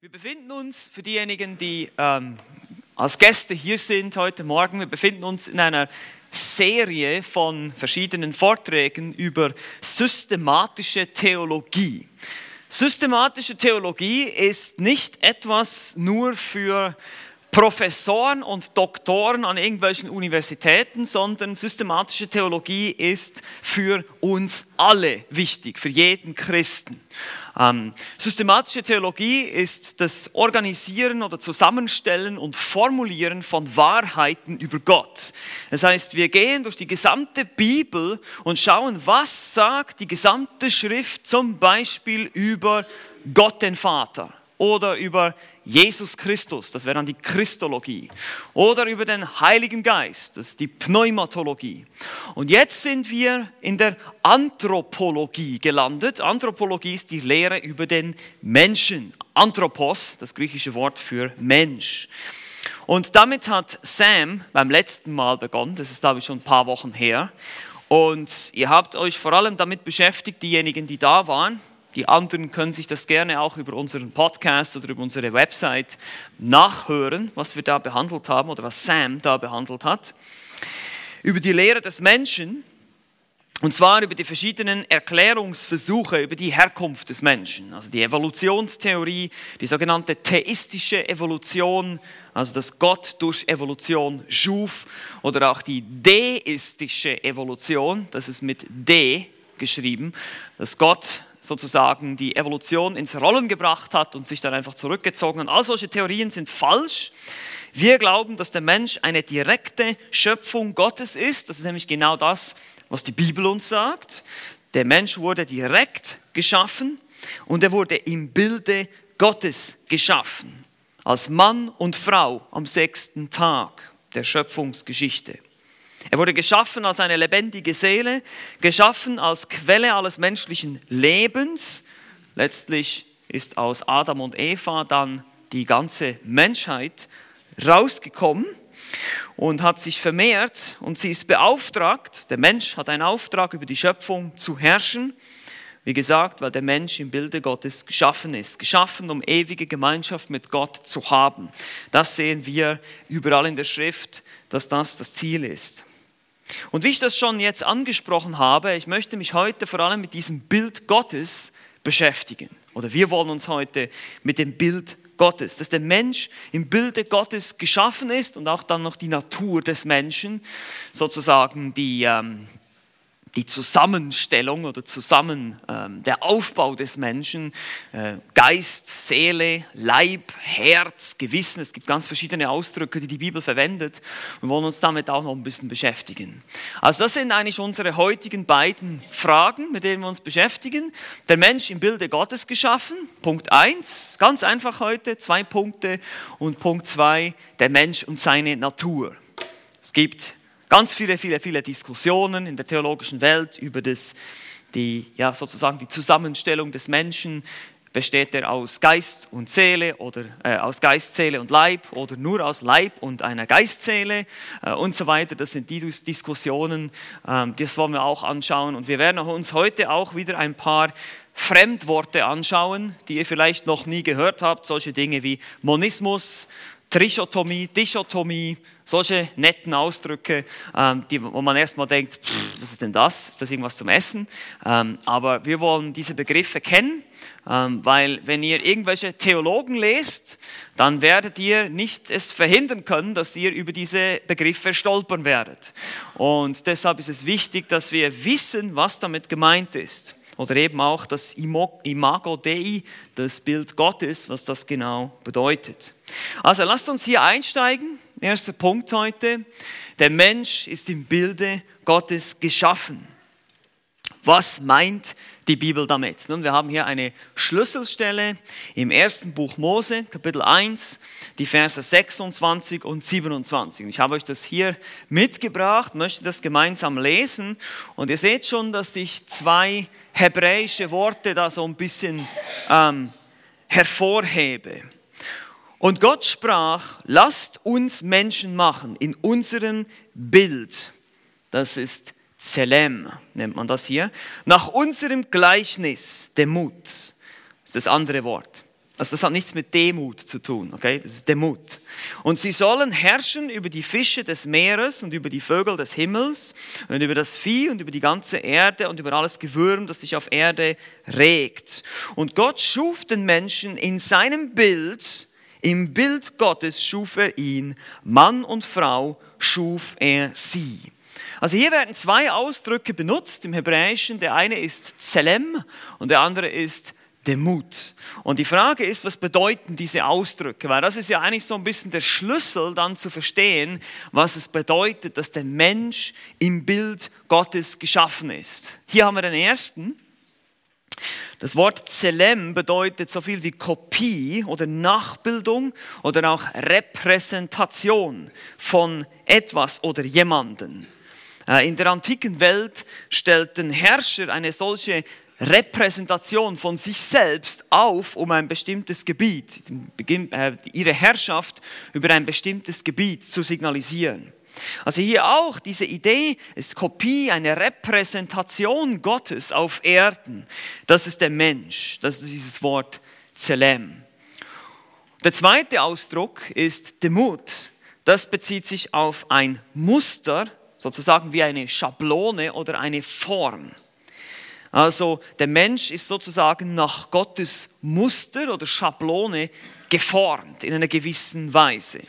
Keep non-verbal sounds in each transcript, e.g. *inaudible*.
Wir befinden uns, für diejenigen, die ähm, als Gäste hier sind heute Morgen, wir befinden uns in einer Serie von verschiedenen Vorträgen über systematische Theologie. Systematische Theologie ist nicht etwas nur für Professoren und Doktoren an irgendwelchen Universitäten, sondern systematische Theologie ist für uns alle wichtig, für jeden Christen. Ähm, systematische Theologie ist das Organisieren oder Zusammenstellen und Formulieren von Wahrheiten über Gott. Das heißt, wir gehen durch die gesamte Bibel und schauen, was sagt die gesamte Schrift zum Beispiel über Gott den Vater oder über Jesus Christus, das wäre dann die Christologie. Oder über den Heiligen Geist, das ist die Pneumatologie. Und jetzt sind wir in der Anthropologie gelandet. Anthropologie ist die Lehre über den Menschen. Anthropos, das griechische Wort für Mensch. Und damit hat Sam beim letzten Mal begonnen, das ist glaube ich schon ein paar Wochen her. Und ihr habt euch vor allem damit beschäftigt, diejenigen, die da waren, die anderen können sich das gerne auch über unseren Podcast oder über unsere Website nachhören, was wir da behandelt haben oder was Sam da behandelt hat. Über die Lehre des Menschen und zwar über die verschiedenen Erklärungsversuche über die Herkunft des Menschen, also die Evolutionstheorie, die sogenannte theistische Evolution, also dass Gott durch Evolution schuf, oder auch die deistische Evolution, das ist mit D geschrieben, dass Gott sozusagen die Evolution ins Rollen gebracht hat und sich dann einfach zurückgezogen hat. All solche Theorien sind falsch. Wir glauben, dass der Mensch eine direkte Schöpfung Gottes ist. Das ist nämlich genau das, was die Bibel uns sagt. Der Mensch wurde direkt geschaffen und er wurde im Bilde Gottes geschaffen. Als Mann und Frau am sechsten Tag der Schöpfungsgeschichte. Er wurde geschaffen als eine lebendige Seele, geschaffen als Quelle alles menschlichen Lebens. Letztlich ist aus Adam und Eva dann die ganze Menschheit rausgekommen und hat sich vermehrt und sie ist beauftragt, der Mensch hat einen Auftrag über die Schöpfung zu herrschen. Wie gesagt, weil der Mensch im Bilde Gottes geschaffen ist, geschaffen, um ewige Gemeinschaft mit Gott zu haben. Das sehen wir überall in der Schrift, dass das das Ziel ist. Und wie ich das schon jetzt angesprochen habe, ich möchte mich heute vor allem mit diesem Bild Gottes beschäftigen. Oder wir wollen uns heute mit dem Bild Gottes, dass der Mensch im Bilde Gottes geschaffen ist und auch dann noch die Natur des Menschen, sozusagen die, ähm, die Zusammenstellung oder zusammen ähm, der Aufbau des Menschen, äh, Geist, Seele, Leib, Herz, Gewissen. Es gibt ganz verschiedene Ausdrücke, die die Bibel verwendet. Wir wollen uns damit auch noch ein bisschen beschäftigen. Also das sind eigentlich unsere heutigen beiden Fragen, mit denen wir uns beschäftigen. Der Mensch im Bilde Gottes geschaffen, Punkt 1, ganz einfach heute, zwei Punkte. Und Punkt 2, der Mensch und seine Natur. Es gibt ganz viele, viele, viele Diskussionen in der theologischen Welt über das, die, ja, sozusagen die Zusammenstellung des Menschen. Besteht er aus Geist und Seele oder äh, aus Geist, Seele und Leib oder nur aus Leib und einer Geistseele äh, und so weiter. Das sind die Diskussionen, äh, das wollen wir auch anschauen. Und wir werden uns heute auch wieder ein paar Fremdworte anschauen, die ihr vielleicht noch nie gehört habt. Solche Dinge wie Monismus, Trichotomie, Dichotomie, solche netten Ausdrücke, ähm, die, wo man erstmal denkt, pff, was ist denn das? Ist das irgendwas zum Essen? Ähm, aber wir wollen diese Begriffe kennen, ähm, weil wenn ihr irgendwelche Theologen lest, dann werdet ihr nicht es verhindern können, dass ihr über diese Begriffe stolpern werdet. Und deshalb ist es wichtig, dass wir wissen, was damit gemeint ist oder eben auch das Imago Dei, das Bild Gottes, was das genau bedeutet. Also lasst uns hier einsteigen. Erster Punkt heute. Der Mensch ist im Bilde Gottes geschaffen. Was meint die Bibel damit? Nun, wir haben hier eine Schlüsselstelle im ersten Buch Mose, Kapitel 1, die Verse 26 und 27. Ich habe euch das hier mitgebracht, möchte das gemeinsam lesen und ihr seht schon, dass sich zwei hebräische Worte da so ein bisschen ähm, hervorhebe. Und Gott sprach, lasst uns Menschen machen in unserem Bild. Das ist Zelem, nennt man das hier. Nach unserem Gleichnis, dem Mut, ist das andere Wort. Also das hat nichts mit Demut zu tun, okay? Das ist Demut. Und sie sollen herrschen über die Fische des Meeres und über die Vögel des Himmels und über das Vieh und über die ganze Erde und über alles Gewürm, das sich auf Erde regt. Und Gott schuf den Menschen in seinem Bild, im Bild Gottes schuf er ihn, Mann und Frau schuf er sie. Also hier werden zwei Ausdrücke benutzt im Hebräischen. Der eine ist Zelem und der andere ist Demut. Und die Frage ist, was bedeuten diese Ausdrücke? Weil das ist ja eigentlich so ein bisschen der Schlüssel dann zu verstehen, was es bedeutet, dass der Mensch im Bild Gottes geschaffen ist. Hier haben wir den ersten. Das Wort Zelem bedeutet so viel wie Kopie oder Nachbildung oder auch Repräsentation von etwas oder jemanden. Äh, in der antiken Welt stellten Herrscher eine solche Repräsentation von sich selbst auf, um ein bestimmtes Gebiet, äh, ihre Herrschaft über ein bestimmtes Gebiet zu signalisieren. Also hier auch diese Idee ist Kopie, eine Repräsentation Gottes auf Erden. Das ist der Mensch, das ist dieses Wort Zelem. Der zweite Ausdruck ist Demut. Das bezieht sich auf ein Muster, sozusagen wie eine Schablone oder eine Form. Also der Mensch ist sozusagen nach Gottes Muster oder Schablone geformt in einer gewissen Weise.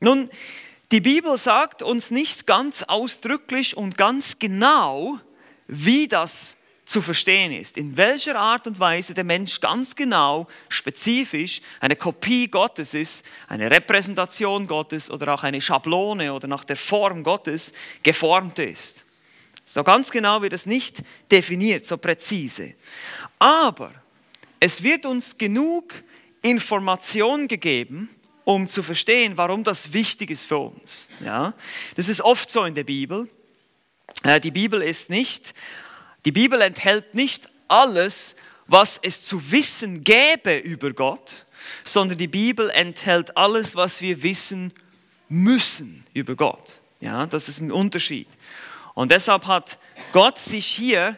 Nun, die Bibel sagt uns nicht ganz ausdrücklich und ganz genau, wie das zu verstehen ist, in welcher Art und Weise der Mensch ganz genau, spezifisch eine Kopie Gottes ist, eine Repräsentation Gottes oder auch eine Schablone oder nach der Form Gottes geformt ist. So ganz genau wird es nicht definiert, so präzise. Aber es wird uns genug Information gegeben, um zu verstehen, warum das wichtig ist für uns. Ja? Das ist oft so in der Bibel. Äh, die Bibel ist nicht, die Bibel enthält nicht alles, was es zu wissen gäbe über Gott, sondern die Bibel enthält alles, was wir wissen müssen über Gott. Ja, das ist ein Unterschied. Und deshalb hat Gott sich hier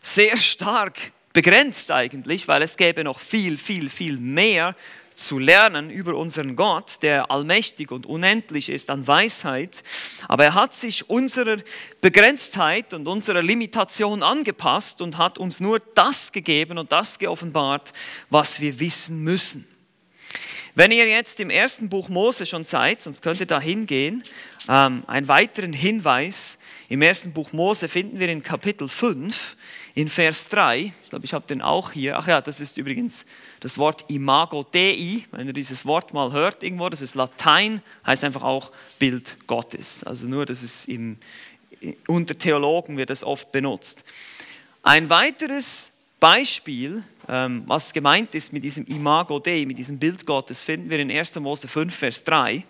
sehr stark begrenzt eigentlich, weil es gäbe noch viel, viel, viel mehr zu lernen über unseren Gott, der allmächtig und unendlich ist an Weisheit. Aber er hat sich unserer Begrenztheit und unserer Limitation angepasst und hat uns nur das gegeben und das geoffenbart, was wir wissen müssen. Wenn ihr jetzt im ersten Buch Mose schon seid, sonst könnt ihr da hingehen, ähm, einen weiteren Hinweis im ersten Buch Mose finden wir in Kapitel 5, in Vers 3, ich glaube, ich habe den auch hier. Ach ja, das ist übrigens das Wort Imago Dei. Wenn ihr dieses Wort mal hört irgendwo, das ist Latein, heißt einfach auch Bild Gottes. Also nur, das ist im, unter Theologen wird das oft benutzt. Ein weiteres Beispiel, ähm, was gemeint ist mit diesem Imago Dei, mit diesem Bild Gottes, finden wir in 1. Mose 5, Vers 3.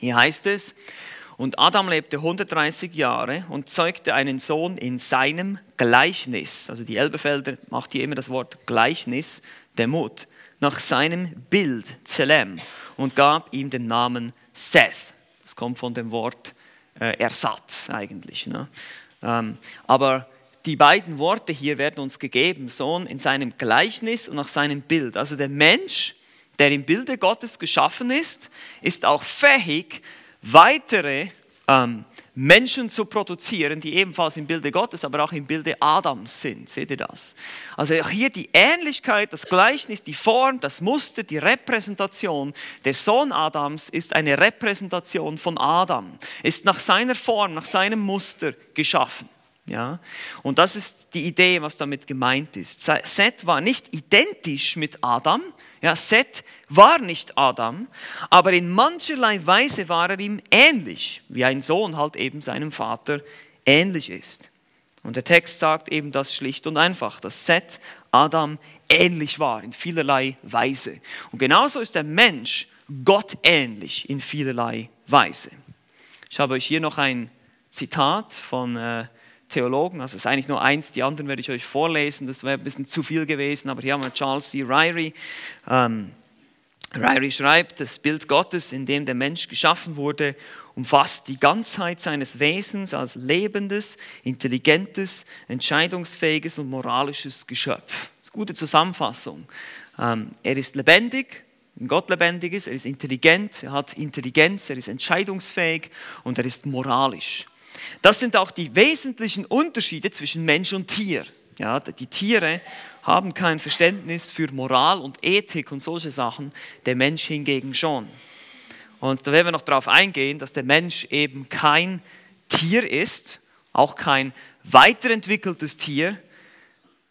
Hier heißt es, und Adam lebte 130 Jahre und zeugte einen Sohn in seinem Gleichnis. Also die Elbefelder macht hier immer das Wort Gleichnis, der Mut, nach seinem Bild, Zelem, und gab ihm den Namen Seth. Das kommt von dem Wort äh, Ersatz eigentlich. Ne? Ähm, aber die beiden Worte hier werden uns gegeben, Sohn in seinem Gleichnis und nach seinem Bild. Also der Mensch, der im Bilde Gottes geschaffen ist, ist auch fähig, weitere ähm, Menschen zu produzieren, die ebenfalls im Bilde Gottes, aber auch im Bilde Adams sind. Seht ihr das? Also auch hier die Ähnlichkeit, das Gleichnis, die Form, das Muster, die Repräsentation. Der Sohn Adams ist eine Repräsentation von Adam, ist nach seiner Form, nach seinem Muster geschaffen. Ja? Und das ist die Idee, was damit gemeint ist. Seth war nicht identisch mit Adam. Ja, Seth war nicht Adam, aber in mancherlei Weise war er ihm ähnlich, wie ein Sohn halt eben seinem Vater ähnlich ist. Und der Text sagt eben das schlicht und einfach, dass Seth Adam ähnlich war in vielerlei Weise. Und genauso ist der Mensch Gott ähnlich in vielerlei Weise. Ich habe euch hier noch ein Zitat von äh, Theologen, also es ist eigentlich nur eins, die anderen werde ich euch vorlesen, das wäre ein bisschen zu viel gewesen, aber hier haben wir Charles C. Ryrie. Ähm, Ryrie schreibt, das Bild Gottes, in dem der Mensch geschaffen wurde, umfasst die Ganzheit seines Wesens als lebendes, intelligentes, entscheidungsfähiges und moralisches Geschöpf. Das ist eine gute Zusammenfassung. Ähm, er ist lebendig, wenn Gott lebendig ist, er ist intelligent, er hat Intelligenz, er ist entscheidungsfähig und er ist moralisch. Das sind auch die wesentlichen Unterschiede zwischen Mensch und Tier. Ja, die Tiere haben kein Verständnis für Moral und Ethik und solche Sachen, der Mensch hingegen schon. Und da werden wir noch darauf eingehen, dass der Mensch eben kein Tier ist, auch kein weiterentwickeltes Tier,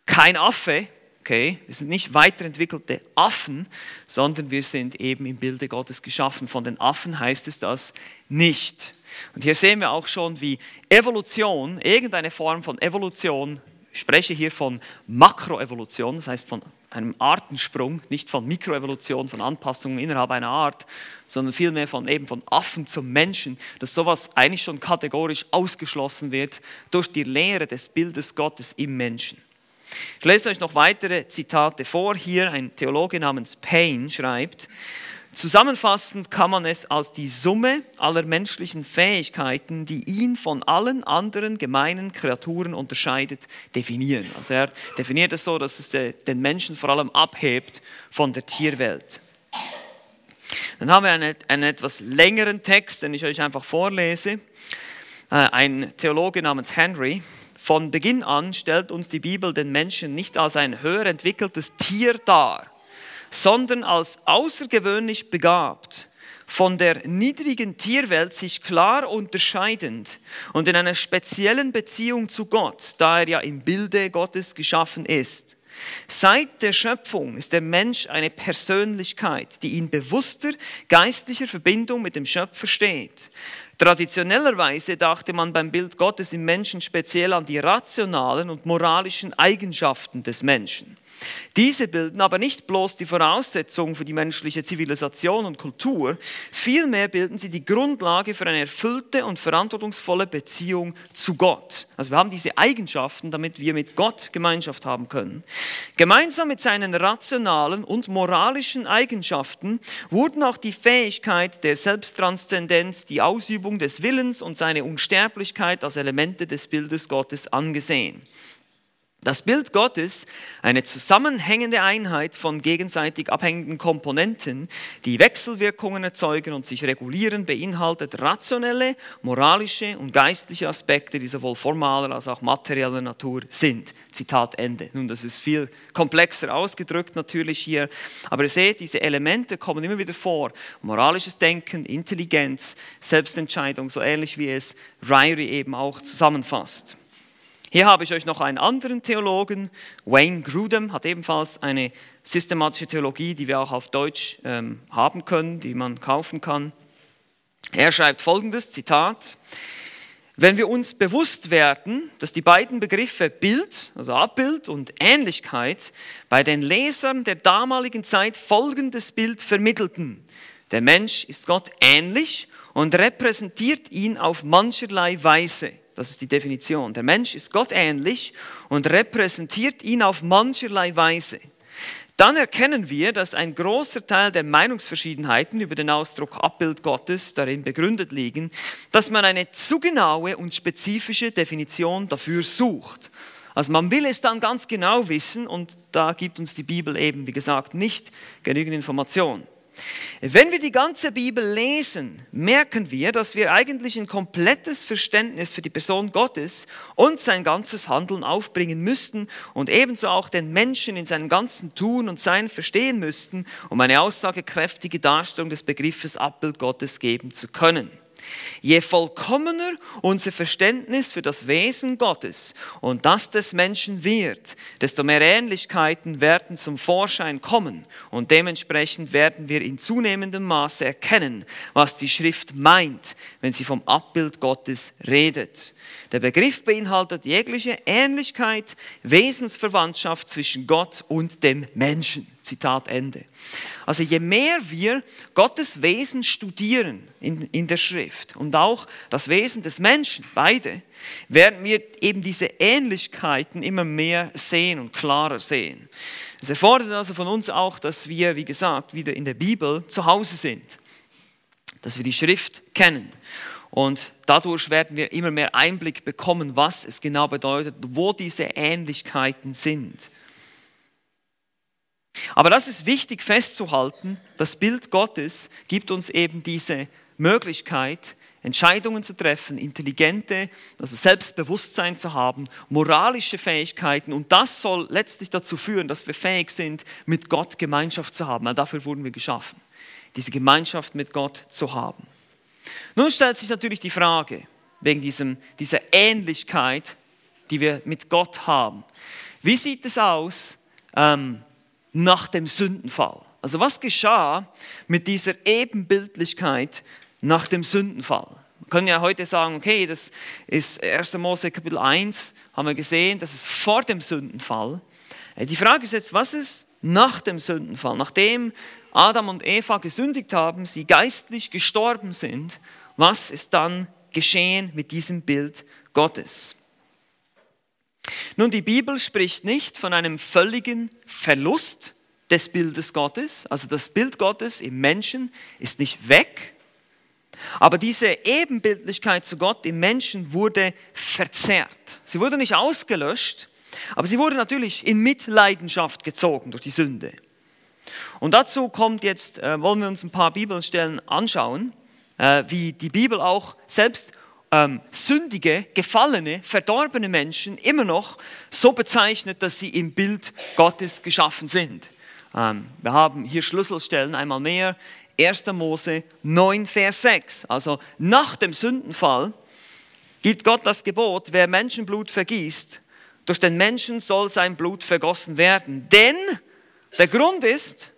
kein Affe, okay, wir sind nicht weiterentwickelte Affen, sondern wir sind eben im Bilde Gottes geschaffen. Von den Affen heißt es das nicht. Und hier sehen wir auch schon, wie Evolution, irgendeine Form von Evolution, ich spreche hier von Makroevolution, das heißt von einem Artensprung, nicht von Mikroevolution, von Anpassungen innerhalb einer Art, sondern vielmehr von eben von Affen zum Menschen, dass sowas eigentlich schon kategorisch ausgeschlossen wird durch die Lehre des Bildes Gottes im Menschen. Ich lese euch noch weitere Zitate vor. Hier ein Theologe namens Payne schreibt, Zusammenfassend kann man es als die Summe aller menschlichen Fähigkeiten, die ihn von allen anderen gemeinen Kreaturen unterscheidet, definieren. Also er definiert es so, dass es den Menschen vor allem abhebt von der Tierwelt. Dann haben wir einen, einen etwas längeren Text, den ich euch einfach vorlese. Äh, ein Theologe namens Henry. Von Beginn an stellt uns die Bibel den Menschen nicht als ein höher entwickeltes Tier dar sondern als außergewöhnlich begabt, von der niedrigen Tierwelt sich klar unterscheidend und in einer speziellen Beziehung zu Gott, da er ja im Bilde Gottes geschaffen ist. Seit der Schöpfung ist der Mensch eine Persönlichkeit, die in bewusster geistlicher Verbindung mit dem Schöpfer steht. Traditionellerweise dachte man beim Bild Gottes im Menschen speziell an die rationalen und moralischen Eigenschaften des Menschen. Diese bilden aber nicht bloß die Voraussetzung für die menschliche Zivilisation und Kultur, vielmehr bilden sie die Grundlage für eine erfüllte und verantwortungsvolle Beziehung zu Gott. Also wir haben diese Eigenschaften, damit wir mit Gott Gemeinschaft haben können. Gemeinsam mit seinen rationalen und moralischen Eigenschaften wurden auch die Fähigkeit der Selbsttranszendenz, die Ausübung des Willens und seine Unsterblichkeit als Elemente des Bildes Gottes angesehen. Das Bild Gottes, eine zusammenhängende Einheit von gegenseitig abhängigen Komponenten, die Wechselwirkungen erzeugen und sich regulieren, beinhaltet rationelle, moralische und geistliche Aspekte, die sowohl formaler als auch materieller Natur sind. Zitat Ende. Nun, das ist viel komplexer ausgedrückt natürlich hier, aber ihr seht, diese Elemente kommen immer wieder vor. Moralisches Denken, Intelligenz, Selbstentscheidung, so ähnlich wie es Ryrie eben auch zusammenfasst. Hier habe ich euch noch einen anderen Theologen, Wayne Grudem, hat ebenfalls eine systematische Theologie, die wir auch auf Deutsch ähm, haben können, die man kaufen kann. Er schreibt folgendes Zitat: Wenn wir uns bewusst werden, dass die beiden Begriffe Bild, also Abbild und Ähnlichkeit bei den Lesern der damaligen Zeit folgendes Bild vermittelten: Der Mensch ist Gott ähnlich und repräsentiert ihn auf mancherlei Weise. Das ist die Definition. Der Mensch ist Gott ähnlich und repräsentiert ihn auf mancherlei Weise. Dann erkennen wir, dass ein großer Teil der Meinungsverschiedenheiten über den Ausdruck Abbild Gottes darin begründet liegen, dass man eine zu genaue und spezifische Definition dafür sucht. Also man will es dann ganz genau wissen und da gibt uns die Bibel eben, wie gesagt, nicht genügend Information. Wenn wir die ganze Bibel lesen, merken wir, dass wir eigentlich ein komplettes Verständnis für die Person Gottes und sein ganzes Handeln aufbringen müssten und ebenso auch den Menschen in seinem ganzen Tun und Sein verstehen müssten, um eine aussagekräftige Darstellung des Begriffes Abbild Gottes geben zu können. Je vollkommener unser Verständnis für das Wesen Gottes und das des Menschen wird, desto mehr Ähnlichkeiten werden zum Vorschein kommen und dementsprechend werden wir in zunehmendem Maße erkennen, was die Schrift meint, wenn sie vom Abbild Gottes redet. Der Begriff beinhaltet jegliche Ähnlichkeit, Wesensverwandtschaft zwischen Gott und dem Menschen. Zitat Ende. Also je mehr wir Gottes Wesen studieren in, in der Schrift und auch das Wesen des Menschen, beide, werden wir eben diese Ähnlichkeiten immer mehr sehen und klarer sehen. Es erfordert also von uns auch, dass wir, wie gesagt, wieder in der Bibel zu Hause sind, dass wir die Schrift kennen und dadurch werden wir immer mehr Einblick bekommen, was es genau bedeutet, wo diese Ähnlichkeiten sind. Aber das ist wichtig festzuhalten. Das Bild Gottes gibt uns eben diese Möglichkeit, Entscheidungen zu treffen, intelligente, also Selbstbewusstsein zu haben, moralische Fähigkeiten. Und das soll letztlich dazu führen, dass wir fähig sind, mit Gott Gemeinschaft zu haben. Weil dafür wurden wir geschaffen, diese Gemeinschaft mit Gott zu haben. Nun stellt sich natürlich die Frage, wegen diesem, dieser Ähnlichkeit, die wir mit Gott haben. Wie sieht es aus ähm, nach dem Sündenfall? Also was geschah mit dieser Ebenbildlichkeit nach dem Sündenfall? Wir können ja heute sagen, okay, das ist 1. Mose Kapitel 1, haben wir gesehen, das ist vor dem Sündenfall. Äh, die Frage ist jetzt, was ist nach dem Sündenfall? Nachdem Adam und Eva gesündigt haben, sie geistlich gestorben sind, was ist dann geschehen mit diesem Bild Gottes? Nun, die Bibel spricht nicht von einem völligen Verlust des Bildes Gottes. Also das Bild Gottes im Menschen ist nicht weg, aber diese Ebenbildlichkeit zu Gott im Menschen wurde verzerrt. Sie wurde nicht ausgelöscht, aber sie wurde natürlich in Mitleidenschaft gezogen durch die Sünde. Und dazu kommt jetzt, äh, wollen wir uns ein paar Bibelstellen anschauen, äh, wie die Bibel auch selbst ähm, sündige, gefallene, verdorbene Menschen immer noch so bezeichnet, dass sie im Bild Gottes geschaffen sind. Ähm, wir haben hier Schlüsselstellen einmal mehr. 1. Mose 9, Vers 6. Also nach dem Sündenfall gibt Gott das Gebot, wer Menschenblut vergießt, durch den Menschen soll sein Blut vergossen werden. Denn der Grund ist,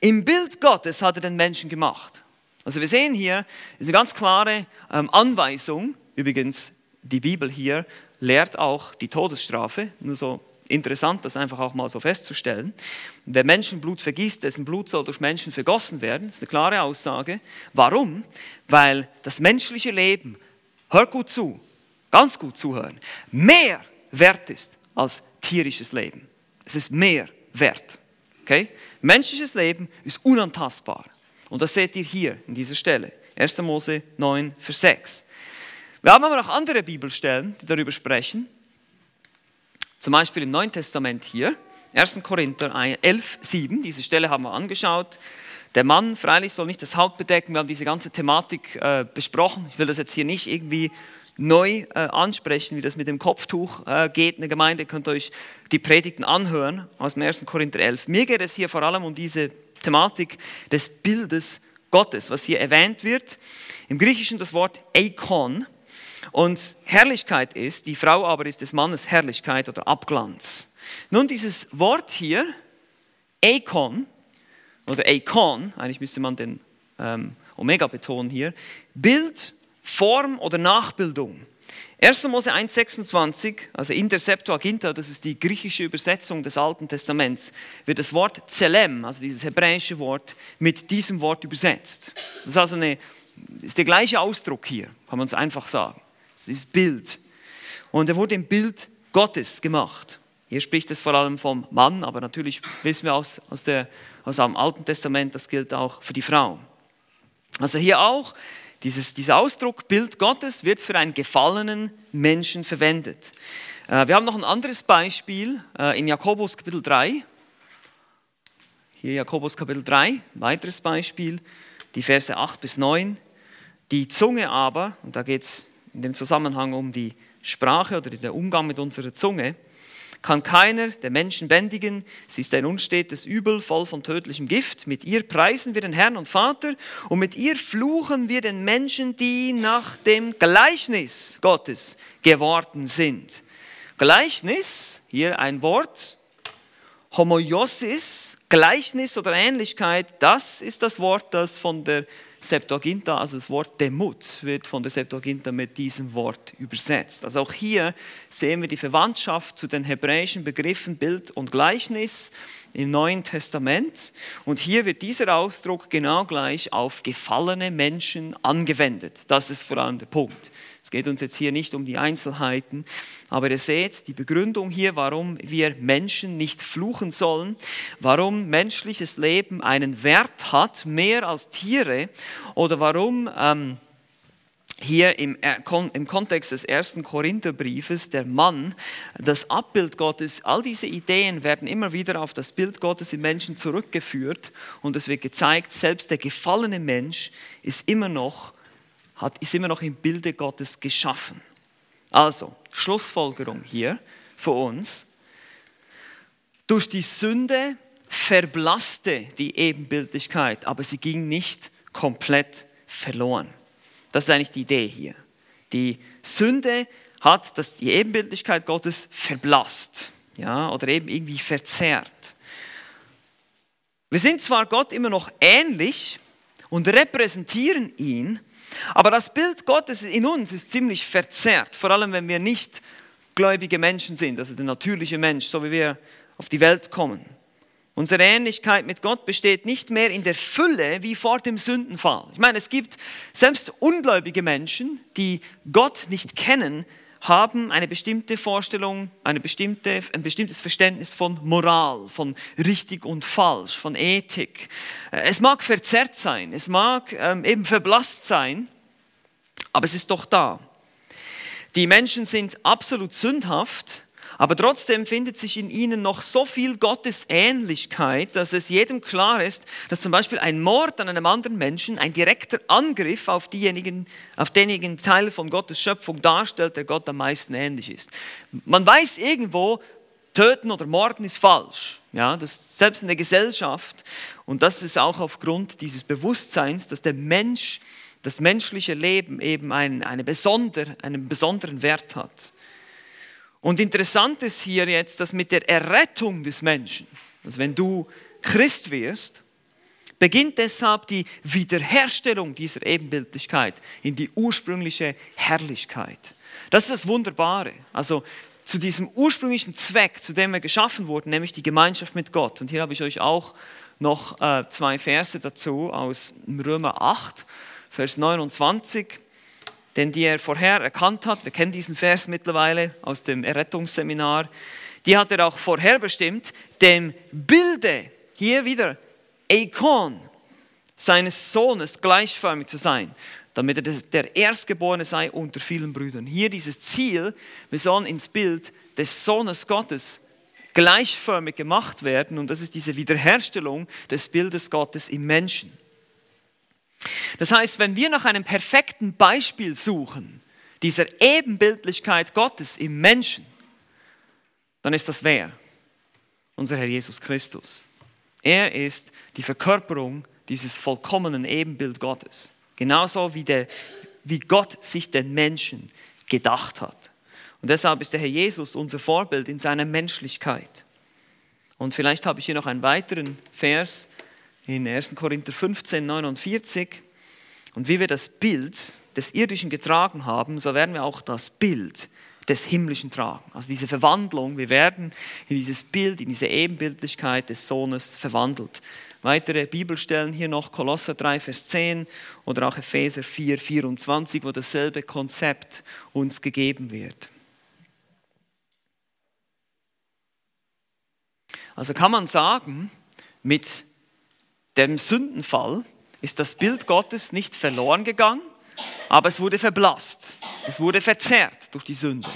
im Bild Gottes hat er den Menschen gemacht. Also wir sehen hier eine ganz klare ähm, Anweisung. Übrigens, die Bibel hier lehrt auch die Todesstrafe, nur so interessant, das einfach auch mal so festzustellen. Wer Menschenblut vergießt, dessen Blut soll durch Menschen vergossen werden. Das ist eine klare Aussage. Warum? Weil das menschliche Leben, hört gut zu, ganz gut zuhören, mehr wert ist als tierisches Leben. Es ist mehr wert. Okay? Menschliches Leben ist unantastbar. Und das seht ihr hier in dieser Stelle. 1. Mose 9, Vers 6. Wir haben aber noch andere Bibelstellen, die darüber sprechen. Zum Beispiel im Neuen Testament hier, 1. Korinther 11, 7, diese Stelle haben wir angeschaut. Der Mann freilich soll nicht das Haupt bedecken, wir haben diese ganze Thematik äh, besprochen. Ich will das jetzt hier nicht irgendwie neu äh, ansprechen, wie das mit dem Kopftuch äh, geht in der Gemeinde. Könnt euch die Predigten anhören aus dem 1. Korinther 11. Mir geht es hier vor allem um diese Thematik des Bildes Gottes, was hier erwähnt wird. Im Griechischen das Wort Eikon und Herrlichkeit ist, die Frau aber ist des Mannes Herrlichkeit oder Abglanz. Nun, dieses Wort hier, Eikon oder Eikon, eigentlich müsste man den ähm, Omega betonen hier, Bild, Form oder Nachbildung. 1. Mose 1,26, also in der Septuaginta, das ist die griechische Übersetzung des Alten Testaments, wird das Wort Zelem, also dieses hebräische Wort, mit diesem Wort übersetzt. Das ist also eine, ist der gleiche Ausdruck hier, kann man es einfach sagen. Es ist Bild. Und er wurde im Bild Gottes gemacht. Hier spricht es vor allem vom Mann, aber natürlich wissen wir aus, aus, der, aus dem Alten Testament, das gilt auch für die Frau. Also hier auch, dieses, dieser Ausdruck Bild Gottes wird für einen gefallenen Menschen verwendet. Äh, wir haben noch ein anderes Beispiel äh, in Jakobus Kapitel 3. Hier Jakobus Kapitel 3, ein weiteres Beispiel, die Verse 8 bis 9. Die Zunge aber, und da geht es in dem Zusammenhang um die Sprache oder der Umgang mit unserer Zunge, kann keiner der Menschen bändigen. Sie ist ein unstetes Übel, voll von tödlichem Gift. Mit ihr preisen wir den Herrn und Vater und mit ihr fluchen wir den Menschen, die nach dem Gleichnis Gottes geworden sind. Gleichnis, hier ein Wort, Homoiosis, Gleichnis oder Ähnlichkeit, das ist das Wort, das von der Septuaginta, also das Wort Demut, wird von der Septuaginta mit diesem Wort übersetzt. Also auch hier sehen wir die Verwandtschaft zu den hebräischen Begriffen Bild und Gleichnis im Neuen Testament. Und hier wird dieser Ausdruck genau gleich auf gefallene Menschen angewendet. Das ist vor allem der Punkt. Es geht uns jetzt hier nicht um die Einzelheiten, aber ihr seht die Begründung hier, warum wir Menschen nicht fluchen sollen, warum menschliches Leben einen Wert hat, mehr als Tiere, oder warum ähm, hier im, äh, im Kontext des ersten Korintherbriefes, der Mann, das Abbild Gottes, all diese Ideen werden immer wieder auf das Bild Gottes im Menschen zurückgeführt und es wird gezeigt, selbst der gefallene Mensch ist immer noch, hat, ist immer noch im Bilde Gottes geschaffen. Also, Schlussfolgerung hier für uns. Durch die Sünde verblasste die Ebenbildlichkeit, aber sie ging nicht komplett verloren. Das ist eigentlich die Idee hier. Die Sünde hat das, die Ebenbildlichkeit Gottes verblasst ja, oder eben irgendwie verzerrt. Wir sind zwar Gott immer noch ähnlich und repräsentieren ihn, aber das Bild Gottes in uns ist ziemlich verzerrt, vor allem wenn wir nicht gläubige Menschen sind, also der natürliche Mensch, so wie wir auf die Welt kommen. Unsere Ähnlichkeit mit Gott besteht nicht mehr in der Fülle wie vor dem Sündenfall. Ich meine, es gibt selbst ungläubige Menschen, die Gott nicht kennen, haben eine bestimmte Vorstellung, eine bestimmte, ein bestimmtes Verständnis von Moral, von richtig und falsch, von Ethik. Es mag verzerrt sein, es mag ähm, eben verblasst sein, aber es ist doch da. Die Menschen sind absolut sündhaft aber trotzdem findet sich in ihnen noch so viel Gottesähnlichkeit, dass es jedem klar ist, dass zum Beispiel ein Mord an einem anderen Menschen ein direkter Angriff auf, diejenigen, auf denjenigen Teil von Gottes Schöpfung darstellt, der Gott am meisten ähnlich ist. Man weiß irgendwo, töten oder morden ist falsch. Ja, das selbst in der Gesellschaft. Und das ist auch aufgrund dieses Bewusstseins, dass der Mensch, das menschliche Leben eben einen, eine besonder, einen besonderen Wert hat. Und interessant ist hier jetzt, dass mit der Errettung des Menschen, also wenn du Christ wirst, beginnt deshalb die Wiederherstellung dieser Ebenbildlichkeit in die ursprüngliche Herrlichkeit. Das ist das Wunderbare. Also zu diesem ursprünglichen Zweck, zu dem wir geschaffen wurden, nämlich die Gemeinschaft mit Gott. Und hier habe ich euch auch noch äh, zwei Verse dazu aus Römer 8, Vers 29 den die er vorher erkannt hat. Wir kennen diesen Vers mittlerweile aus dem Errettungsseminar. Die hat er auch vorherbestimmt, dem Bilde, hier wieder, Eikon, seines Sohnes gleichförmig zu sein, damit er der Erstgeborene sei unter vielen Brüdern. Hier dieses Ziel, wir sollen ins Bild des Sohnes Gottes gleichförmig gemacht werden und das ist diese Wiederherstellung des Bildes Gottes im Menschen. Das heißt, wenn wir nach einem perfekten Beispiel suchen, dieser Ebenbildlichkeit Gottes im Menschen, dann ist das wer? Unser Herr Jesus Christus. Er ist die Verkörperung dieses vollkommenen Ebenbild Gottes. Genauso wie, der, wie Gott sich den Menschen gedacht hat. Und deshalb ist der Herr Jesus unser Vorbild in seiner Menschlichkeit. Und vielleicht habe ich hier noch einen weiteren Vers, in 1. Korinther 15, 49. Und wie wir das Bild des Irdischen getragen haben, so werden wir auch das Bild des Himmlischen tragen. Also diese Verwandlung, wir werden in dieses Bild, in diese Ebenbildlichkeit des Sohnes verwandelt. Weitere Bibelstellen hier noch, Kolosser 3, Vers 10 oder auch Epheser 4, 24, wo dasselbe Konzept uns gegeben wird. Also kann man sagen, mit dem Sündenfall ist das Bild Gottes nicht verloren gegangen, aber es wurde verblasst. Es wurde verzerrt durch die Sünde.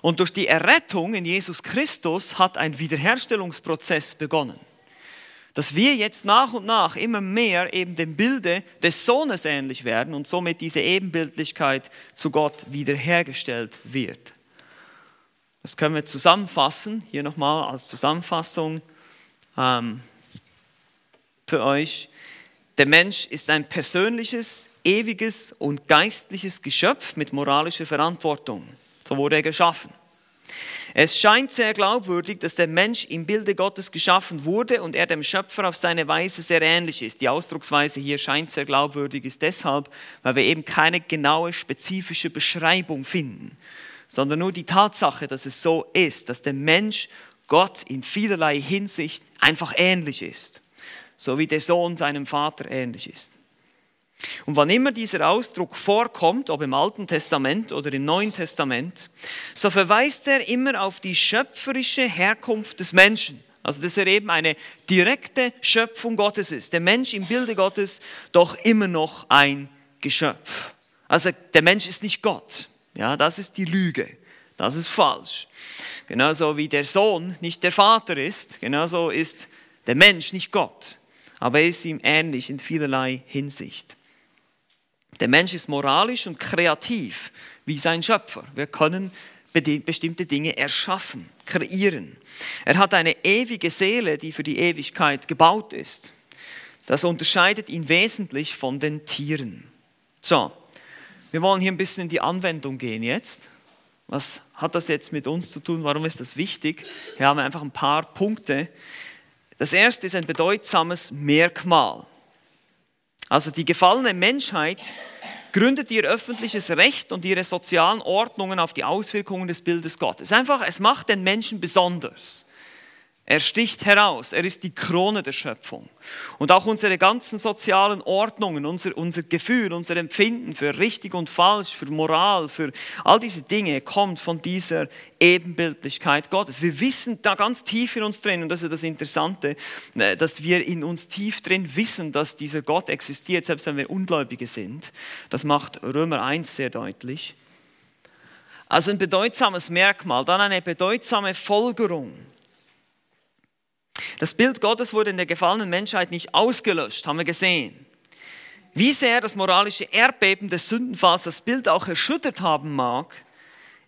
Und durch die Errettung in Jesus Christus hat ein Wiederherstellungsprozess begonnen. Dass wir jetzt nach und nach immer mehr eben dem Bilde des Sohnes ähnlich werden und somit diese Ebenbildlichkeit zu Gott wiederhergestellt wird. Das können wir zusammenfassen, hier nochmal als Zusammenfassung. Ähm, für euch. Der Mensch ist ein persönliches, ewiges und geistliches Geschöpf mit moralischer Verantwortung. So wurde er geschaffen. Es scheint sehr glaubwürdig, dass der Mensch im Bilde Gottes geschaffen wurde und er dem Schöpfer auf seine Weise sehr ähnlich ist. Die Ausdrucksweise hier scheint sehr glaubwürdig, ist deshalb, weil wir eben keine genaue, spezifische Beschreibung finden, sondern nur die Tatsache, dass es so ist, dass der Mensch Gott in vielerlei Hinsicht einfach ähnlich ist so wie der Sohn seinem Vater ähnlich ist. Und wann immer dieser Ausdruck vorkommt, ob im Alten Testament oder im Neuen Testament, so verweist er immer auf die schöpferische Herkunft des Menschen. Also dass er eben eine direkte Schöpfung Gottes ist. Der Mensch im Bilde Gottes doch immer noch ein Geschöpf. Also der Mensch ist nicht Gott. Ja, das ist die Lüge. Das ist falsch. Genauso wie der Sohn nicht der Vater ist, genauso ist der Mensch nicht Gott. Aber er ist ihm ähnlich in vielerlei Hinsicht. Der Mensch ist moralisch und kreativ wie sein Schöpfer. Wir können bestimmte Dinge erschaffen, kreieren. Er hat eine ewige Seele, die für die Ewigkeit gebaut ist. Das unterscheidet ihn wesentlich von den Tieren. So, wir wollen hier ein bisschen in die Anwendung gehen jetzt. Was hat das jetzt mit uns zu tun? Warum ist das wichtig? Hier haben wir einfach ein paar Punkte. Das erste ist ein bedeutsames Merkmal. Also die gefallene Menschheit gründet ihr öffentliches Recht und ihre sozialen Ordnungen auf die Auswirkungen des Bildes Gottes. Einfach, es macht den Menschen besonders. Er sticht heraus, er ist die Krone der Schöpfung. Und auch unsere ganzen sozialen Ordnungen, unser, unser Gefühl, unser Empfinden für richtig und falsch, für Moral, für all diese Dinge kommt von dieser Ebenbildlichkeit Gottes. Wir wissen da ganz tief in uns drin, und das ist das Interessante, äh, dass wir in uns tief drin wissen, dass dieser Gott existiert, selbst wenn wir Ungläubige sind. Das macht Römer 1 sehr deutlich. Also ein bedeutsames Merkmal, dann eine bedeutsame Folgerung das Bild Gottes wurde in der gefallenen Menschheit nicht ausgelöscht, haben wir gesehen. Wie sehr das moralische Erdbeben des Sündenfalls das Bild auch erschüttert haben mag,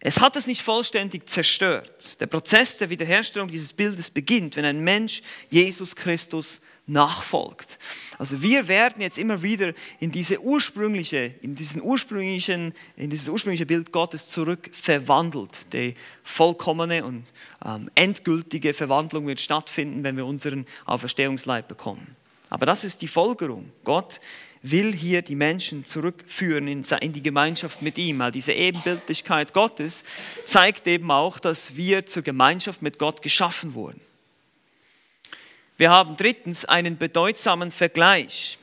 es hat es nicht vollständig zerstört. Der Prozess der Wiederherstellung dieses Bildes beginnt, wenn ein Mensch Jesus Christus nachfolgt. Also wir werden jetzt immer wieder in diese ursprüngliche, in diesen ursprünglichen, in dieses ursprüngliche Bild Gottes zurück verwandelt. Die vollkommene und ähm, endgültige Verwandlung wird stattfinden, wenn wir unseren Auferstehungsleib bekommen. Aber das ist die Folgerung. Gott will hier die Menschen zurückführen in, die Gemeinschaft mit ihm, weil diese Ebenbildlichkeit Gottes zeigt eben auch, dass wir zur Gemeinschaft mit Gott geschaffen wurden. Wir haben drittens einen bedeutsamen Vergleich.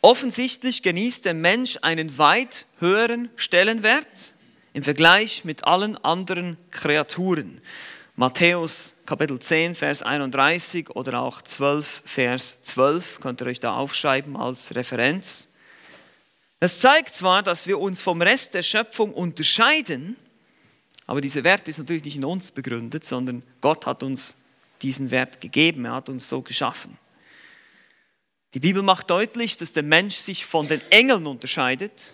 Offensichtlich genießt der Mensch einen weit höheren Stellenwert im Vergleich mit allen anderen Kreaturen. Matthäus Kapitel 10, Vers 31 oder auch 12, Vers 12, könnt ihr euch da aufschreiben als Referenz. Das zeigt zwar, dass wir uns vom Rest der Schöpfung unterscheiden, aber dieser Wert ist natürlich nicht in uns begründet, sondern Gott hat uns diesen Wert gegeben, er hat uns so geschaffen. Die Bibel macht deutlich, dass der Mensch sich von den Engeln unterscheidet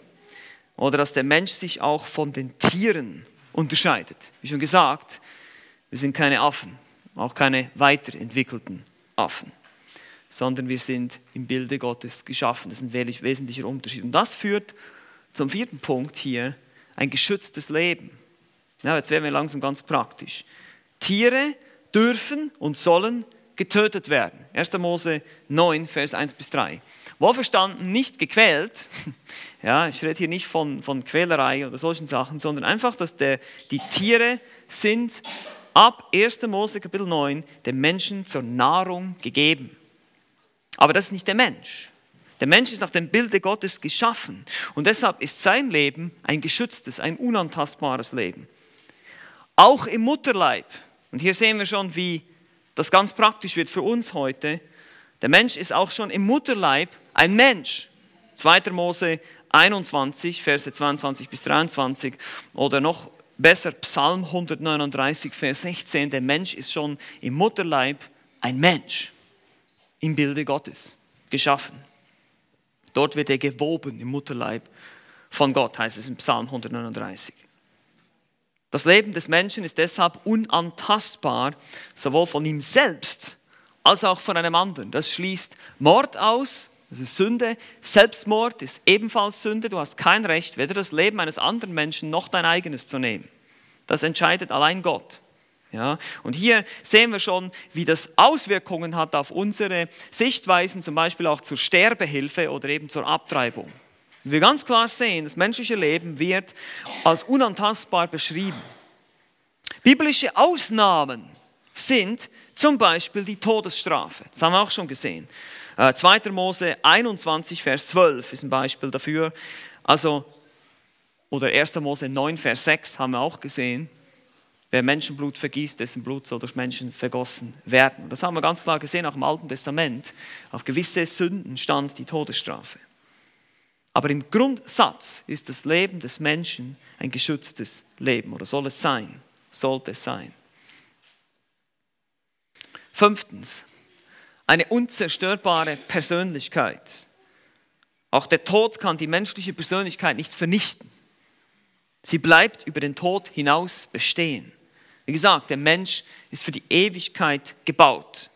oder dass der Mensch sich auch von den Tieren unterscheidet. Wie schon gesagt, wir sind keine Affen, auch keine weiterentwickelten Affen, sondern wir sind im Bilde Gottes geschaffen. Das ist ein wesentlicher Unterschied. Und das führt zum vierten Punkt hier, ein geschütztes Leben. Ja, jetzt werden wir langsam ganz praktisch. Tiere dürfen und sollen getötet werden. 1. Mose 9, Vers 1 bis 3. Wohlverstanden nicht gequält. *laughs* Ja, ich rede hier nicht von, von Quälerei oder solchen Sachen, sondern einfach, dass der, die Tiere sind ab 1. Mose Kapitel 9 dem Menschen zur Nahrung gegeben. Aber das ist nicht der Mensch. Der Mensch ist nach dem Bilde Gottes geschaffen und deshalb ist sein Leben ein geschütztes, ein unantastbares Leben. Auch im Mutterleib. Und hier sehen wir schon, wie das ganz praktisch wird für uns heute. Der Mensch ist auch schon im Mutterleib ein Mensch. 2. Mose 21, Verse 22 bis 23 oder noch besser Psalm 139, Vers 16. Der Mensch ist schon im Mutterleib ein Mensch im Bilde Gottes geschaffen. Dort wird er gewoben im Mutterleib von Gott, heißt es im Psalm 139. Das Leben des Menschen ist deshalb unantastbar, sowohl von ihm selbst als auch von einem anderen. Das schließt Mord aus, das ist Sünde. Selbstmord ist ebenfalls Sünde. Du hast kein Recht, weder das Leben eines anderen Menschen noch dein eigenes zu nehmen. Das entscheidet allein Gott. Ja, und hier sehen wir schon, wie das Auswirkungen hat auf unsere Sichtweisen, zum Beispiel auch zur Sterbehilfe oder eben zur Abtreibung. Wir ganz klar sehen, das menschliche Leben wird als unantastbar beschrieben. Biblische Ausnahmen sind zum Beispiel die Todesstrafe. Das haben wir auch schon gesehen. 2. Äh, Mose 21, Vers 12 ist ein Beispiel dafür. Also, oder 1. Mose 9, Vers 6 haben wir auch gesehen. Wer Menschenblut vergießt, dessen Blut soll durch Menschen vergossen werden. Das haben wir ganz klar gesehen, auch im Alten Testament. Auf gewisse Sünden stand die Todesstrafe. Aber im Grundsatz ist das Leben des Menschen ein geschütztes Leben oder soll es sein, sollte es sein. Fünftens, eine unzerstörbare Persönlichkeit. Auch der Tod kann die menschliche Persönlichkeit nicht vernichten. Sie bleibt über den Tod hinaus bestehen. Wie gesagt, der Mensch ist für die Ewigkeit gebaut.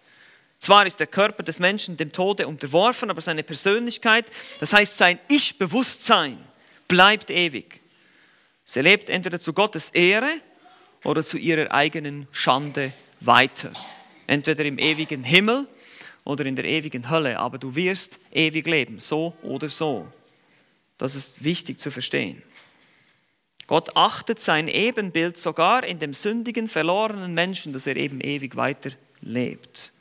Zwar ist der Körper des Menschen dem Tode unterworfen, aber seine Persönlichkeit, das heißt sein Ich-Bewusstsein, bleibt ewig. Sie lebt entweder zu Gottes Ehre oder zu ihrer eigenen Schande weiter. Entweder im ewigen Himmel oder in der ewigen Hölle, aber du wirst ewig leben, so oder so. Das ist wichtig zu verstehen. Gott achtet sein Ebenbild sogar in dem sündigen, verlorenen Menschen, dass er eben ewig weiter lebt.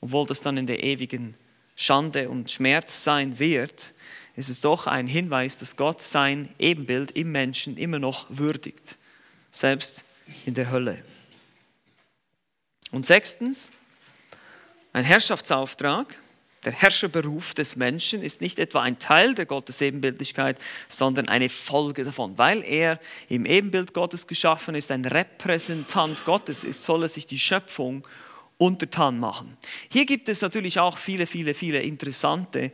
Obwohl das dann in der ewigen Schande und Schmerz sein wird, ist es doch ein Hinweis, dass Gott sein Ebenbild im Menschen immer noch würdigt, selbst in der Hölle. Und sechstens, ein Herrschaftsauftrag der Herrscherberuf des Menschen ist nicht etwa ein Teil der Gottesebenbildlichkeit, sondern eine Folge davon. Weil er im Ebenbild Gottes geschaffen ist, ein Repräsentant Gottes ist, soll er sich die Schöpfung untertan machen. Hier gibt es natürlich auch viele, viele, viele interessante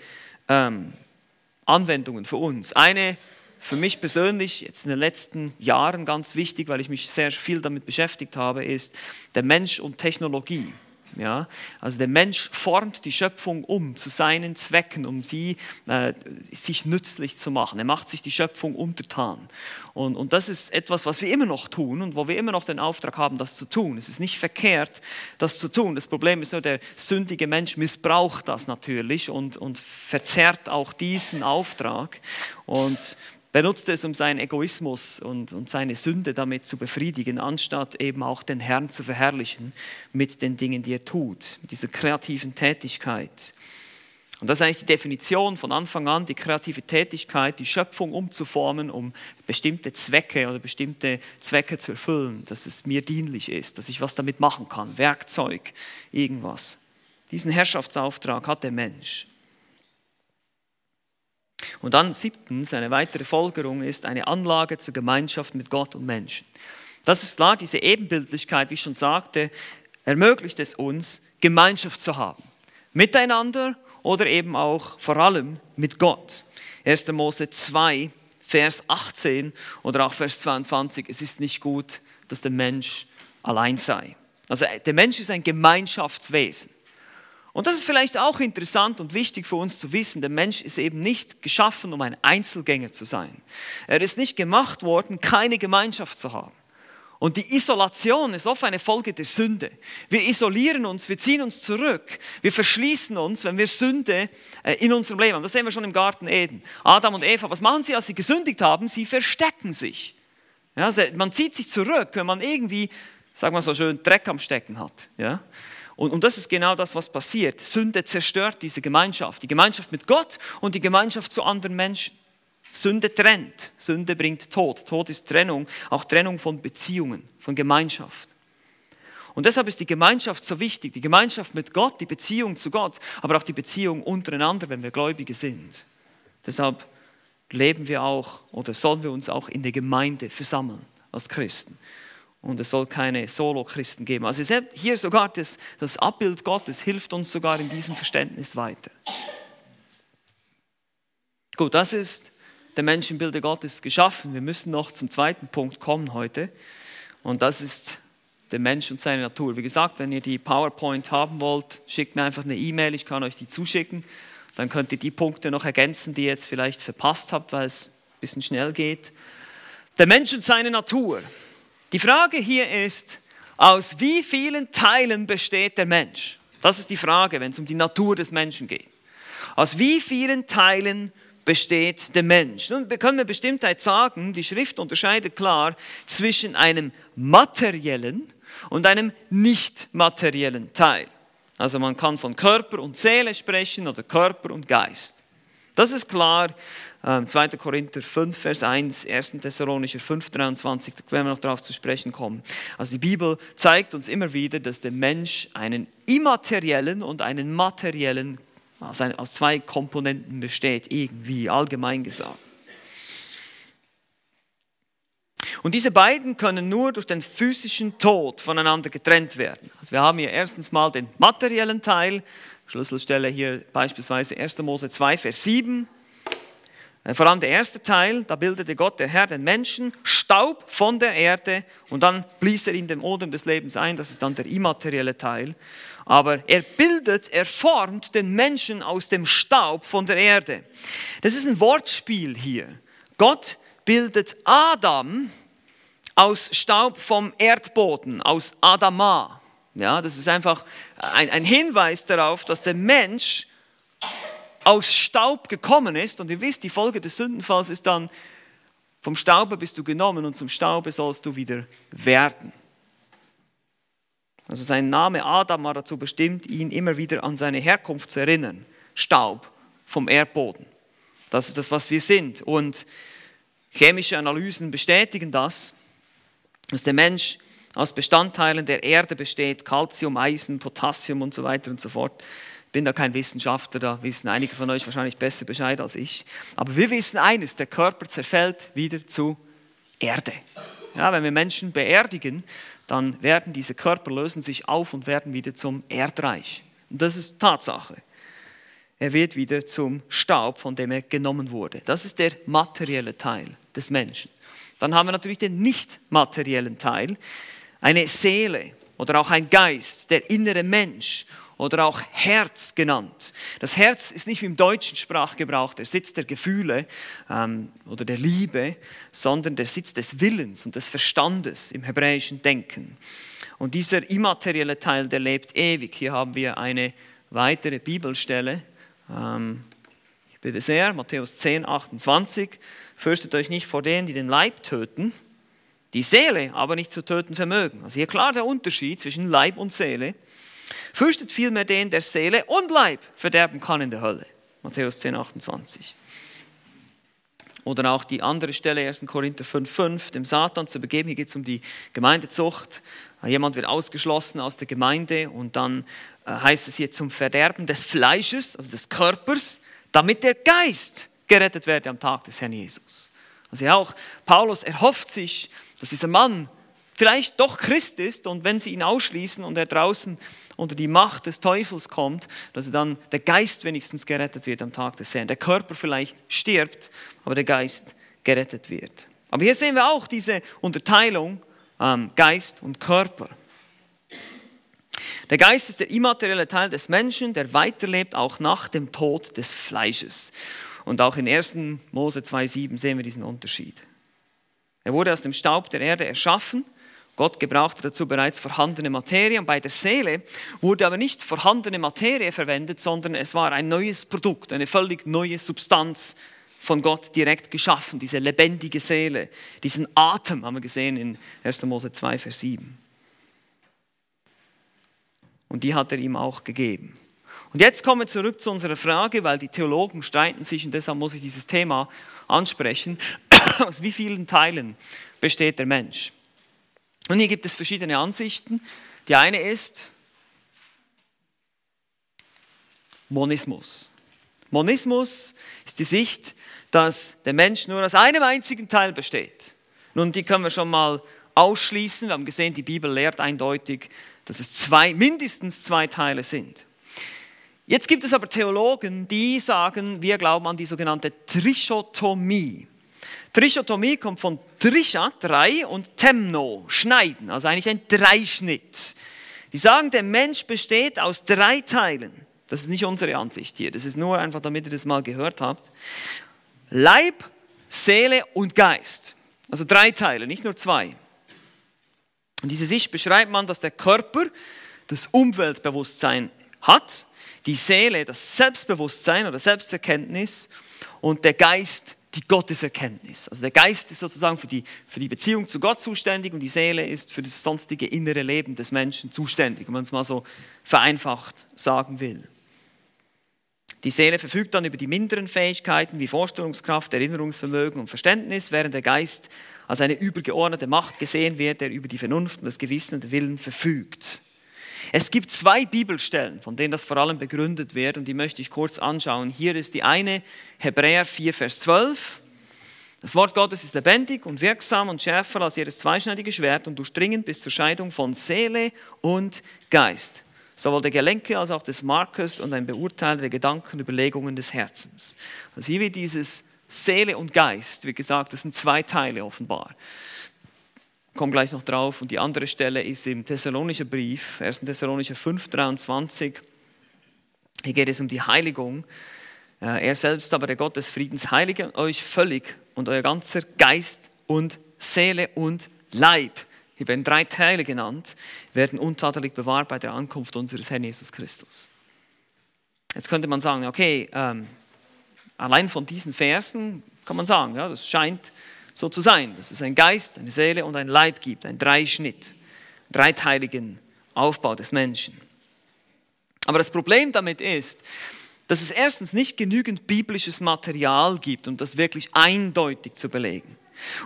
ähm, Anwendungen für uns. Eine für mich persönlich jetzt in den letzten Jahren ganz wichtig, weil ich mich sehr viel damit beschäftigt habe, ist der Mensch und Technologie. Ja? Also der Mensch formt die Schöpfung um zu seinen Zwecken, um sie äh, sich nützlich zu machen. Er macht sich die Schöpfung untertan. Und, und das ist etwas, was wir immer noch tun und wo wir immer noch den Auftrag haben, das zu tun. Es ist nicht verkehrt, das zu tun. Das Problem ist nur, der sündige Mensch missbraucht das natürlich und, und verzerrt auch diesen Auftrag. Und benutzt es, um seinen Egoismus und, und seine Sünde damit zu befriedigen, anstatt eben auch den Herrn zu verherrlichen mit den Dingen, die er tut, mit dieser kreativen Tätigkeit. Und das ist eigentlich die Definition von Anfang an, die kreative Tätigkeit, die Schöpfung umzuformen, um bestimmte Zwecke oder bestimmte Zwecke zu erfüllen, dass es mir dienlich ist, dass ich was damit machen kann, Werkzeug, irgendwas. Diesen Herrschaftsauftrag hat der Mensch. Und dann siebtens, eine weitere Folgerung ist eine Anlage zur Gemeinschaft mit Gott und Menschen. Das ist klar, diese Ebenbildlichkeit, wie ich schon sagte, ermöglicht es uns, Gemeinschaft zu haben. Miteinander oder eben auch vor allem mit Gott. 1. Mose 2, Vers 18 oder auch Vers 22, es ist nicht gut, dass der Mensch allein sei. Also der Mensch ist ein Gemeinschaftswesen. Und das ist vielleicht auch interessant und wichtig für uns zu wissen. Der Mensch ist eben nicht geschaffen, um ein Einzelgänger zu sein. Er ist nicht gemacht worden, keine Gemeinschaft zu haben. Und die Isolation ist oft eine Folge der Sünde. Wir isolieren uns, wir ziehen uns zurück, wir verschließen uns, wenn wir Sünde äh, in unserem Leben haben. Das sehen wir schon im Garten Eden. Adam und Eva, was machen sie, als sie gesündigt haben? Sie verstecken sich. Ja, also man zieht sich zurück, wenn man irgendwie, sagen wir so schön, Dreck am Stecken hat. Ja? Und, und das ist genau das, was passiert. Sünde zerstört diese Gemeinschaft, die Gemeinschaft mit Gott und die Gemeinschaft zu anderen Menschen. Sünde trennt, Sünde bringt Tod. Tod ist Trennung, auch Trennung von Beziehungen, von Gemeinschaft. Und deshalb ist die Gemeinschaft so wichtig, die Gemeinschaft mit Gott, die Beziehung zu Gott, aber auch die Beziehung untereinander, wenn wir Gläubige sind. Deshalb leben wir auch oder sollen wir uns auch in der Gemeinde versammeln als Christen und es soll keine Solo-Christen geben. Also hier sogar das, das Abbild Gottes hilft uns sogar in diesem Verständnis weiter. Gut, das ist der Mensch im Bilde Gottes geschaffen. Wir müssen noch zum zweiten Punkt kommen heute und das ist der Mensch und seine Natur. Wie gesagt, wenn ihr die PowerPoint haben wollt, schickt mir einfach eine E-Mail, ich kann euch die zuschicken. Dann könnt ihr die Punkte noch ergänzen, die ihr jetzt vielleicht verpasst habt, weil es ein bisschen schnell geht. Der Mensch und seine Natur. Die Frage hier ist, aus wie vielen Teilen besteht der Mensch? Das ist die Frage, wenn es um die Natur des Menschen geht. Aus wie vielen Teilen besteht der Mensch? Nun, wir können mit Bestimmtheit sagen, die Schrift unterscheidet klar zwischen einem materiellen und einem nicht materiellen Teil. Also man kann von Körper und Seele sprechen oder Körper und Geist. Das ist klar 2. Ähm, Korinther 5, Vers 1, 1. Thessalonicher 5, 23, da werden wir noch darauf zu sprechen kommen. Also die Bibel zeigt uns immer wieder, dass der Mensch einen immateriellen und einen materiellen ein, aus zwei Komponenten besteht, irgendwie allgemein gesagt. Und diese beiden können nur durch den physischen Tod voneinander getrennt werden. Also wir haben hier erstens mal den materiellen Teil, Schlüsselstelle hier beispielsweise 1. Mose 2, Vers 7. Äh, vor allem der erste Teil, da bildete Gott, der Herr, den Menschen, Staub von der Erde und dann blies er in den Odem des Lebens ein, das ist dann der immaterielle Teil. Aber er bildet, er formt den Menschen aus dem Staub von der Erde. Das ist ein Wortspiel hier. Gott bildet Adam aus Staub vom Erdboden, aus Adama. Ja, das ist einfach ein, ein Hinweis darauf, dass der Mensch aus Staub gekommen ist. Und ihr wisst, die Folge des Sündenfalls ist dann, vom Staube bist du genommen und zum Staube sollst du wieder werden. Also sein Name Adam war dazu bestimmt, ihn immer wieder an seine Herkunft zu erinnern. Staub vom Erdboden. Das ist das, was wir sind. Und chemische Analysen bestätigen das, dass der Mensch aus Bestandteilen der Erde besteht, Calcium, Eisen, Potassium und so weiter und so fort bin da kein Wissenschaftler, da wissen einige von euch wahrscheinlich besser Bescheid als ich. Aber wir wissen eines, der Körper zerfällt wieder zu Erde. Ja, wenn wir Menschen beerdigen, dann werden diese Körper lösen sich auf und werden wieder zum Erdreich. Und das ist Tatsache. Er wird wieder zum Staub, von dem er genommen wurde. Das ist der materielle Teil des Menschen. Dann haben wir natürlich den nicht materiellen Teil, eine Seele oder auch ein Geist, der innere Mensch oder auch Herz genannt. Das Herz ist nicht wie im deutschen Sprachgebrauch der Sitz der Gefühle ähm, oder der Liebe, sondern der Sitz des Willens und des Verstandes im hebräischen Denken. Und dieser immaterielle Teil, der lebt ewig. Hier haben wir eine weitere Bibelstelle. Ähm, ich bitte sehr, Matthäus 10, 28. Fürchtet euch nicht vor denen, die den Leib töten, die Seele aber nicht zu töten vermögen. Also hier klar der Unterschied zwischen Leib und Seele. Fürchtet vielmehr den, der Seele und Leib verderben kann in der Hölle. Matthäus 10, 28. Oder auch die andere Stelle, 1. Korinther 5, 5, dem Satan zu begeben. Hier geht es um die Gemeindezucht. Jemand wird ausgeschlossen aus der Gemeinde und dann äh, heißt es hier zum Verderben des Fleisches, also des Körpers, damit der Geist gerettet werde am Tag des Herrn Jesus. Also ja, auch Paulus erhofft sich, dass dieser Mann vielleicht doch Christ ist und wenn sie ihn ausschließen und er draußen unter die Macht des Teufels kommt, dass dann der Geist wenigstens gerettet wird am Tag des Herrn. Der Körper vielleicht stirbt, aber der Geist gerettet wird. Aber hier sehen wir auch diese Unterteilung ähm, Geist und Körper. Der Geist ist der immaterielle Teil des Menschen, der weiterlebt auch nach dem Tod des Fleisches. Und auch in 1. Mose 2,7 sehen wir diesen Unterschied. Er wurde aus dem Staub der Erde erschaffen Gott gebrauchte dazu bereits vorhandene Materie. Und bei der Seele wurde aber nicht vorhandene Materie verwendet, sondern es war ein neues Produkt, eine völlig neue Substanz von Gott direkt geschaffen, diese lebendige Seele, diesen Atem haben wir gesehen in 1. Mose 2, Vers 7. Und die hat er ihm auch gegeben. Und jetzt kommen wir zurück zu unserer Frage, weil die Theologen streiten sich und deshalb muss ich dieses Thema ansprechen. *clears throat* Aus wie vielen Teilen besteht der Mensch? Und hier gibt es verschiedene Ansichten. Die eine ist Monismus. Monismus ist die Sicht, dass der Mensch nur aus einem einzigen Teil besteht. Nun, die können wir schon mal ausschließen. Wir haben gesehen, die Bibel lehrt eindeutig, dass es zwei, mindestens zwei Teile sind. Jetzt gibt es aber Theologen, die sagen, wir glauben an die sogenannte Trichotomie. Trichotomie kommt von Trisha, drei, und Temno, schneiden, also eigentlich ein Dreischnitt. Die sagen, der Mensch besteht aus drei Teilen. Das ist nicht unsere Ansicht hier, das ist nur einfach, damit ihr das mal gehört habt. Leib, Seele und Geist. Also drei Teile, nicht nur zwei. Und diese Sicht beschreibt man, dass der Körper das Umweltbewusstsein hat, die Seele das Selbstbewusstsein oder Selbsterkenntnis und der Geist die Gotteserkenntnis. Also der Geist ist sozusagen für die, für die Beziehung zu Gott zuständig und die Seele ist für das sonstige innere Leben des Menschen zuständig, wenn man es mal so vereinfacht sagen will. Die Seele verfügt dann über die minderen Fähigkeiten wie Vorstellungskraft, Erinnerungsvermögen und Verständnis, während der Geist als eine übergeordnete Macht gesehen wird, der über die Vernunft und das Gewissen und den Willen verfügt. Es gibt zwei Bibelstellen, von denen das vor allem begründet wird und die möchte ich kurz anschauen. Hier ist die eine, Hebräer 4, Vers 12. Das Wort Gottes ist lebendig und wirksam und schärfer als jedes zweischneidige Schwert und durchdringend bis zur Scheidung von Seele und Geist, sowohl der Gelenke als auch des Markers und ein Beurteiler der Gedanken, Überlegungen des Herzens. Also hier wird dieses Seele und Geist, wie gesagt, das sind zwei Teile offenbar. Komme gleich noch drauf. Und die andere Stelle ist im Thessalonischer Brief, 1. Thessalonicher 5, 23. Hier geht es um die Heiligung. Äh, er selbst aber, der Gott des Friedens, heilige euch völlig und euer ganzer Geist und Seele und Leib. Hier werden drei Teile genannt, werden untadelig bewahrt bei der Ankunft unseres Herrn Jesus Christus. Jetzt könnte man sagen, okay, ähm, allein von diesen Versen kann man sagen, ja, das scheint so zu sein, dass es einen Geist, eine Seele und einen Leib gibt, einen Dreischnitt, dreiteiligen Aufbau des Menschen. Aber das Problem damit ist, dass es erstens nicht genügend biblisches Material gibt, um das wirklich eindeutig zu belegen.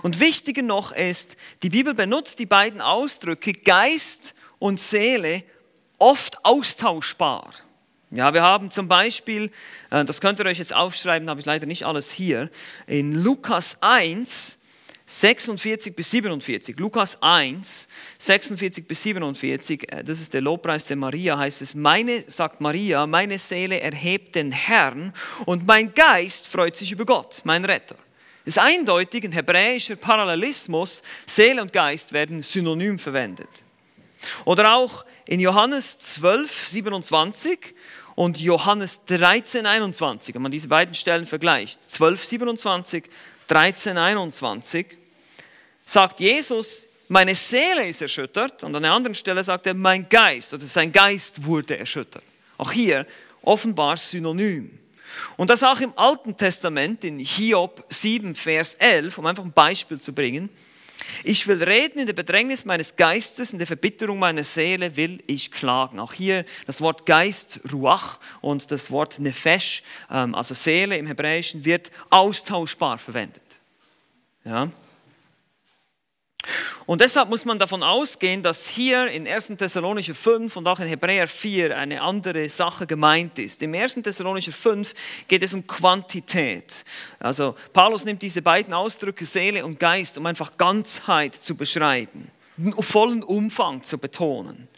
Und wichtiger noch ist, die Bibel benutzt die beiden Ausdrücke Geist und Seele oft austauschbar. Ja, wir haben zum Beispiel, äh, das könnt ihr euch jetzt aufschreiben, habe ich leider nicht alles hier, in Lukas 1, 46 bis 47, Lukas 1, 46 bis 47, äh, das ist der Lobpreis der Maria, heißt es, meine, sagt Maria, meine Seele erhebt den Herrn und mein Geist freut sich über Gott, mein Retter. Es ist eindeutig ein hebräischer Parallelismus, Seele und Geist werden synonym verwendet. Oder auch in Johannes 12, 27 und Johannes 13, 21, wenn man diese beiden Stellen vergleicht, 12, 27, 13, 21, sagt Jesus, meine Seele ist erschüttert und an einer anderen Stelle sagt er, mein Geist oder sein Geist wurde erschüttert. Auch hier offenbar synonym. Und das auch im Alten Testament, in Hiob 7, Vers 11, um einfach ein Beispiel zu bringen. Ich will reden in der Bedrängnis meines Geistes, in der Verbitterung meiner Seele will ich klagen. Auch hier das Wort Geist, Ruach und das Wort Nefesh, ähm, also Seele im Hebräischen, wird austauschbar verwendet. Ja? Und deshalb muss man davon ausgehen, dass hier in 1. Thessalonicher 5 und auch in Hebräer 4 eine andere Sache gemeint ist. Im 1. Thessalonicher 5 geht es um Quantität. Also Paulus nimmt diese beiden Ausdrücke Seele und Geist, um einfach Ganzheit zu beschreiben, vollen Umfang zu betonen.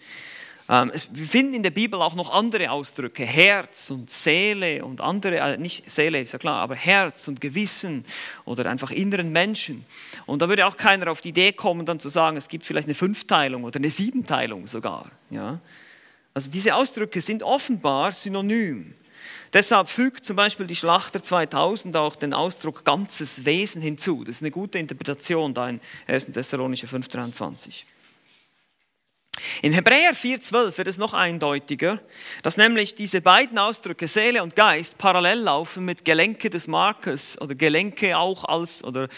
Ähm, wir finden in der Bibel auch noch andere Ausdrücke, Herz und Seele und andere, äh, nicht Seele ist ja klar, aber Herz und Gewissen oder einfach inneren Menschen. Und da würde auch keiner auf die Idee kommen, dann zu sagen, es gibt vielleicht eine Fünfteilung oder eine Siebenteilung sogar. Ja? Also diese Ausdrücke sind offenbar synonym. Deshalb fügt zum Beispiel die Schlachter 2000 auch den Ausdruck ganzes Wesen hinzu. Das ist eine gute Interpretation da in 1. Thessalonicher 5,23. In Hebräer 4,12 wird es noch eindeutiger, dass nämlich diese beiden Ausdrücke Seele und Geist parallel laufen mit Gelenke des Markes oder Gelenke auch als, oder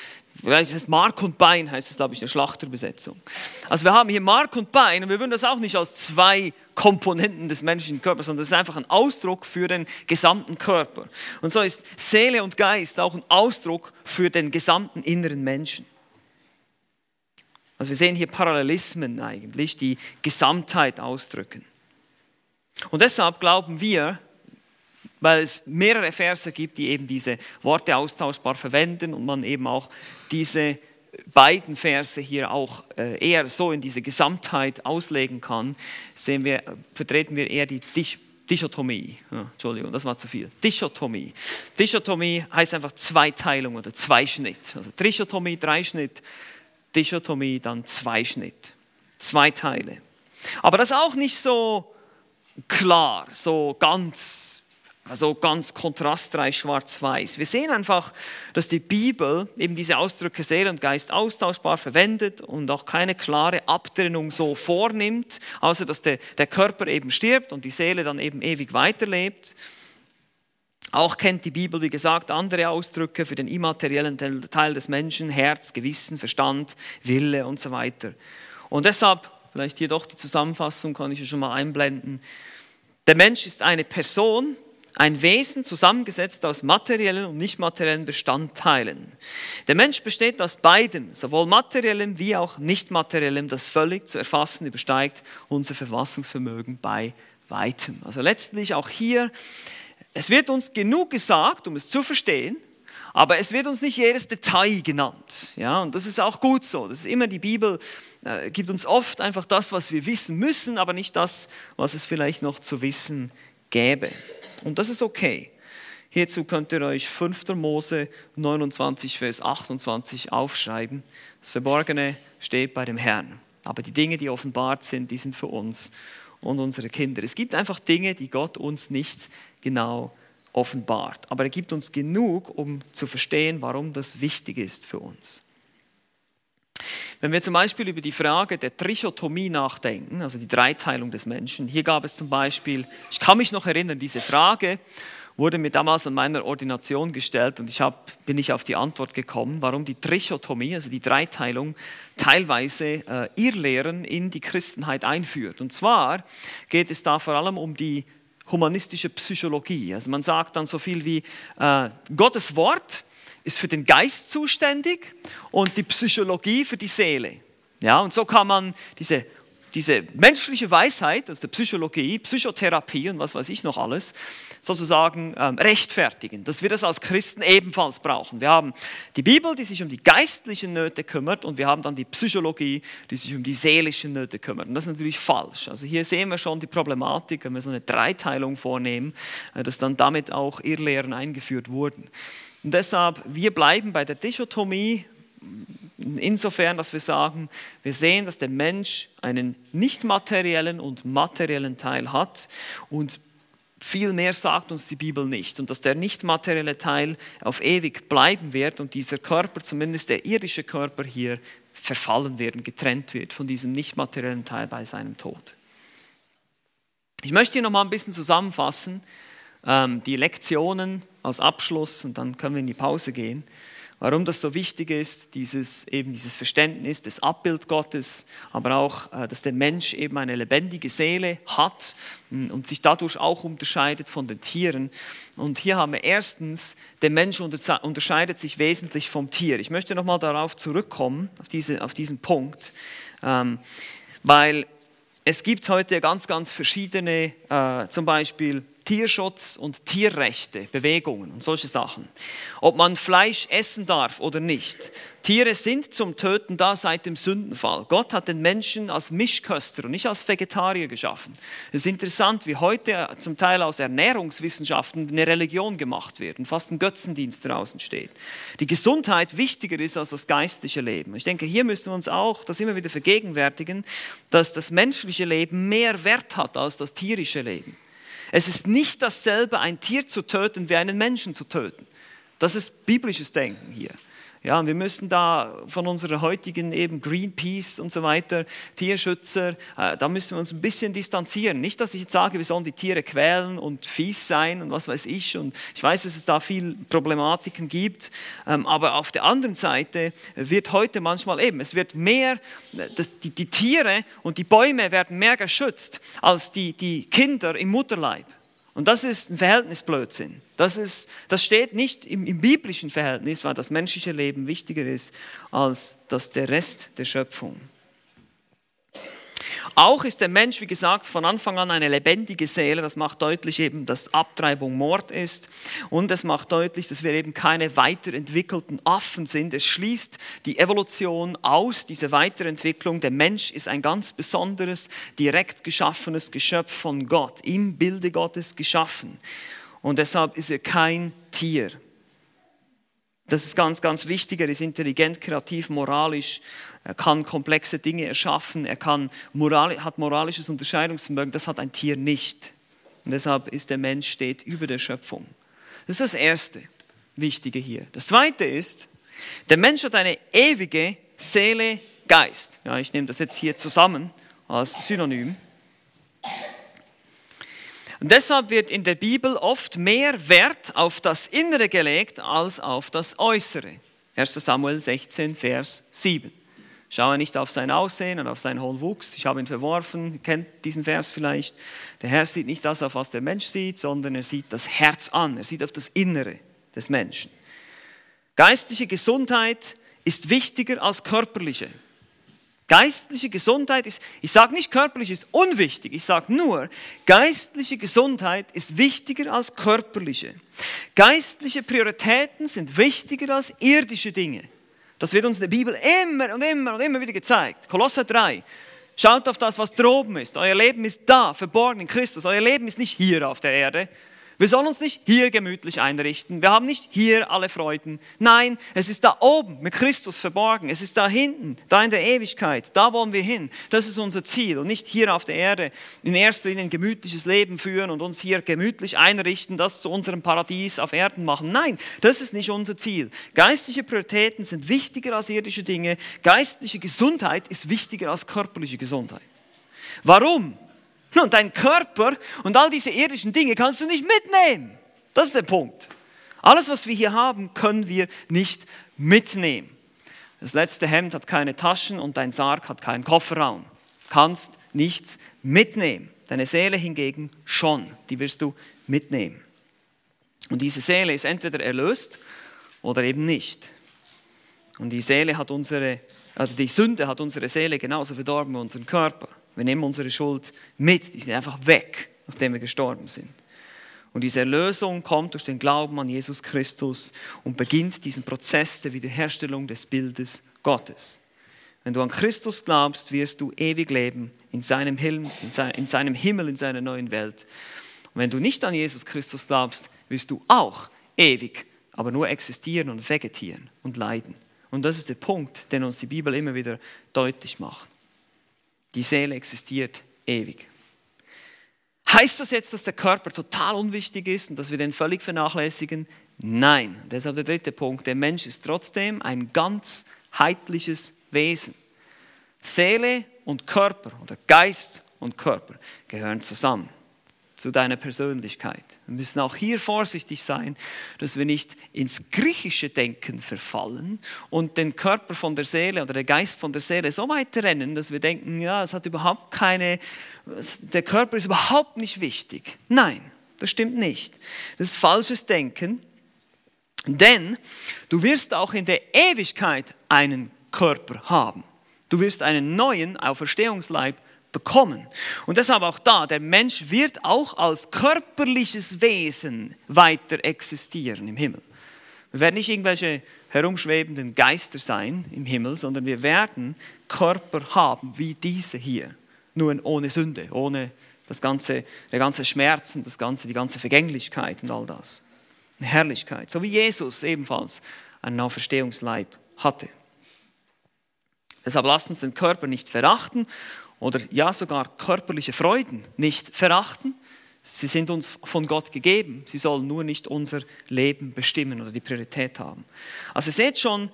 vielleicht Mark und Bein heißt es, glaube ich, in der Schlachterbesetzung. Also wir haben hier Mark und Bein und wir würden das auch nicht als zwei Komponenten des menschlichen Körpers, sondern es ist einfach ein Ausdruck für den gesamten Körper. Und so ist Seele und Geist auch ein Ausdruck für den gesamten inneren Menschen. Also wir sehen hier Parallelismen eigentlich, die Gesamtheit ausdrücken. Und deshalb glauben wir, weil es mehrere Verse gibt, die eben diese Worte austauschbar verwenden und man eben auch diese beiden Verse hier auch äh, eher so in diese Gesamtheit auslegen kann, sehen wir, vertreten wir eher die Dichotomie. Entschuldigung, das war zu viel. Dichotomie. Dichotomie heißt einfach Zweiteilung oder Zweischnitt. Also Trichotomie, Dreischnitt, Dichotomie dann Zweischnitt, zwei Teile. Aber das ist auch nicht so klar, so ganz, also ganz kontrastreich schwarz-weiß. Wir sehen einfach, dass die Bibel eben diese Ausdrücke Seele und Geist austauschbar verwendet und auch keine klare Abtrennung so vornimmt, außer dass der, der Körper eben stirbt und die Seele dann eben ewig weiterlebt. Auch kennt die Bibel, wie gesagt, andere Ausdrücke für den immateriellen Teil des Menschen, Herz, Gewissen, Verstand, Wille und so weiter. Und deshalb, vielleicht hier doch die Zusammenfassung kann ich ja schon mal einblenden. Der Mensch ist eine Person, ein Wesen zusammengesetzt aus materiellen und nicht materiellen Bestandteilen. Der Mensch besteht aus beidem, sowohl materiellem wie auch nicht materiellem, das völlig zu erfassen übersteigt unser Verfassungsvermögen bei weitem. Also letztlich auch hier, es wird uns genug gesagt, um es zu verstehen, aber es wird uns nicht jedes Detail genannt. Ja, und das ist auch gut so. Das ist immer die Bibel äh, gibt uns oft einfach das, was wir wissen müssen, aber nicht das, was es vielleicht noch zu wissen gäbe. Und das ist okay. Hierzu könnt ihr euch 5. Mose 29, Vers 28 aufschreiben. Das Verborgene steht bei dem Herrn. Aber die Dinge, die offenbart sind, die sind für uns und unsere Kinder. Es gibt einfach Dinge, die Gott uns nicht genau offenbart. Aber er gibt uns genug, um zu verstehen, warum das wichtig ist für uns. Wenn wir zum Beispiel über die Frage der Trichotomie nachdenken, also die Dreiteilung des Menschen, hier gab es zum Beispiel, ich kann mich noch erinnern, diese Frage wurde mir damals an meiner Ordination gestellt und ich hab, bin ich auf die Antwort gekommen, warum die Trichotomie, also die Dreiteilung, teilweise äh, Irrlehren in die Christenheit einführt. Und zwar geht es da vor allem um die humanistische Psychologie. Also man sagt dann so viel wie äh, Gottes Wort ist für den Geist zuständig und die Psychologie für die Seele. Ja, und so kann man diese, diese menschliche Weisheit aus der Psychologie, Psychotherapie und was weiß ich noch alles, sozusagen ähm, rechtfertigen, dass wir das als Christen ebenfalls brauchen. Wir haben die Bibel, die sich um die geistlichen Nöte kümmert und wir haben dann die Psychologie, die sich um die seelischen Nöte kümmert. Und das ist natürlich falsch. Also hier sehen wir schon die Problematik, wenn wir so eine Dreiteilung vornehmen, äh, dass dann damit auch Irrlehren eingeführt wurden. Und deshalb, wir bleiben bei der Dichotomie insofern, dass wir sagen, wir sehen, dass der Mensch einen nicht materiellen und materiellen Teil hat und viel mehr sagt uns die Bibel nicht und dass der nicht materielle Teil auf ewig bleiben wird und dieser Körper, zumindest der irdische Körper hier, verfallen wird, getrennt wird von diesem nicht materiellen Teil bei seinem Tod. Ich möchte hier nochmal ein bisschen zusammenfassen, ähm, die Lektionen als Abschluss und dann können wir in die Pause gehen. Warum das so wichtig ist, dieses, eben dieses Verständnis des Abbild Gottes, aber auch, äh, dass der Mensch eben eine lebendige Seele hat mm, und sich dadurch auch unterscheidet von den Tieren. Und hier haben wir erstens, der Mensch unterscheidet sich wesentlich vom Tier. Ich möchte nochmal darauf zurückkommen, auf, diese, auf diesen Punkt, ähm, weil es gibt heute ganz, ganz verschiedene, äh, zum Beispiel Tierschutz und Tierrechte, Bewegungen und solche Sachen. Ob man Fleisch essen darf oder nicht. Tiere sind zum Töten da seit dem Sündenfall. Gott hat den Menschen als Mischköster und nicht als Vegetarier geschaffen. Es ist interessant, wie heute zum Teil aus Ernährungswissenschaften eine Religion gemacht wird und fast ein Götzendienst draußen steht. Die Gesundheit wichtiger ist als das geistliche Leben. Ich denke, hier müssen wir uns auch das immer wieder vergegenwärtigen, dass das menschliche Leben mehr Wert hat als das tierische Leben. Es ist nicht dasselbe, ein Tier zu töten, wie einen Menschen zu töten. Das ist biblisches Denken hier. Ja, und wir müssen da von unserer heutigen eben Greenpeace und so weiter, Tierschützer, äh, da müssen wir uns ein bisschen distanzieren. Nicht, dass ich jetzt sage, wir sollen die Tiere quälen und fies sein und was weiß ich. Und ich weiß, dass es da viel Problematiken gibt. Ähm, aber auf der anderen Seite wird heute manchmal eben, es wird mehr, das, die, die Tiere und die Bäume werden mehr geschützt als die, die Kinder im Mutterleib. Und das ist ein Verhältnisblödsinn. Das, ist, das steht nicht im, im, biblischen Verhältnis, weil das menschliche Leben wichtiger ist als das der Rest der Schöpfung. Auch ist der Mensch, wie gesagt, von Anfang an eine lebendige Seele. Das macht deutlich eben, dass Abtreibung Mord ist. Und es macht deutlich, dass wir eben keine weiterentwickelten Affen sind. Es schließt die Evolution aus, diese Weiterentwicklung. Der Mensch ist ein ganz besonderes, direkt geschaffenes Geschöpf von Gott, im Bilde Gottes geschaffen. Und deshalb ist er kein Tier. Das ist ganz, ganz wichtig. Er ist intelligent, kreativ, moralisch. Er kann komplexe Dinge erschaffen. Er kann hat moralisches Unterscheidungsvermögen. Das hat ein Tier nicht. Und deshalb ist der Mensch steht über der Schöpfung. Das ist das erste Wichtige hier. Das zweite ist, der Mensch hat eine ewige Seele, Geist. Ja, ich nehme das jetzt hier zusammen als Synonym. Und deshalb wird in der Bibel oft mehr Wert auf das Innere gelegt als auf das Äußere. 1 Samuel 16, Vers 7. Schaue nicht auf sein Aussehen und auf seinen hohen Wuchs. Ich habe ihn verworfen. Kennt diesen Vers vielleicht. Der Herr sieht nicht das, auf was der Mensch sieht, sondern er sieht das Herz an. Er sieht auf das Innere des Menschen. Geistliche Gesundheit ist wichtiger als körperliche. Geistliche Gesundheit ist, ich sage nicht körperlich ist unwichtig, ich sage nur, geistliche Gesundheit ist wichtiger als körperliche. Geistliche Prioritäten sind wichtiger als irdische Dinge. Das wird uns in der Bibel immer und immer und immer wieder gezeigt. Kolosser 3. Schaut auf das, was droben ist. Euer Leben ist da, verborgen in Christus. Euer Leben ist nicht hier auf der Erde, wir sollen uns nicht hier gemütlich einrichten. Wir haben nicht hier alle Freuden. Nein, es ist da oben mit Christus verborgen. Es ist da hinten, da in der Ewigkeit. Da wollen wir hin. Das ist unser Ziel. Und nicht hier auf der Erde in erster Linie ein gemütliches Leben führen und uns hier gemütlich einrichten, das zu unserem Paradies auf Erden machen. Nein, das ist nicht unser Ziel. Geistliche Prioritäten sind wichtiger als irdische Dinge. Geistliche Gesundheit ist wichtiger als körperliche Gesundheit. Warum? Und dein Körper und all diese irdischen Dinge kannst du nicht mitnehmen. Das ist der Punkt. Alles, was wir hier haben, können wir nicht mitnehmen. Das letzte Hemd hat keine Taschen und dein Sarg hat keinen Kofferraum. Kannst nichts mitnehmen. Deine Seele hingegen schon. Die wirst du mitnehmen. Und diese Seele ist entweder erlöst oder eben nicht. Und die Seele hat unsere, also die Sünde hat unsere Seele genauso verdorben wie unseren Körper. Wir nehmen unsere Schuld mit, die sind einfach weg, nachdem wir gestorben sind. Und diese Erlösung kommt durch den Glauben an Jesus Christus und beginnt diesen Prozess der Wiederherstellung des Bildes Gottes. Wenn du an Christus glaubst, wirst du ewig leben in seinem, Himmel, in seinem Himmel, in seiner neuen Welt. Und wenn du nicht an Jesus Christus glaubst, wirst du auch ewig, aber nur existieren und vegetieren und leiden. Und das ist der Punkt, den uns die Bibel immer wieder deutlich macht. Die Seele existiert ewig. Heißt das jetzt, dass der Körper total unwichtig ist und dass wir den völlig vernachlässigen? Nein. Deshalb der dritte Punkt. Der Mensch ist trotzdem ein ganzheitliches Wesen. Seele und Körper oder Geist und Körper gehören zusammen zu deiner Persönlichkeit. Wir müssen auch hier vorsichtig sein, dass wir nicht ins griechische Denken verfallen und den Körper von der Seele oder der Geist von der Seele so weit trennen, dass wir denken, ja, es hat überhaupt keine, der Körper ist überhaupt nicht wichtig. Nein, das stimmt nicht. Das ist falsches Denken, denn du wirst auch in der Ewigkeit einen Körper haben. Du wirst einen neuen Auferstehungsleib bekommen. Und deshalb auch da, der Mensch wird auch als körperliches Wesen weiter existieren im Himmel. Wir werden nicht irgendwelche herumschwebenden Geister sein im Himmel, sondern wir werden Körper haben wie diese hier, nur ohne Sünde, ohne das ganze, der ganze Schmerz und das ganze, die ganze Vergänglichkeit und all das. Eine Herrlichkeit, so wie Jesus ebenfalls einen Auferstehungsleib hatte. Deshalb lasst uns den Körper nicht verachten oder ja sogar körperliche Freuden nicht verachten. Sie sind uns von Gott gegeben. Sie sollen nur nicht unser Leben bestimmen oder die Priorität haben. Also seht schon,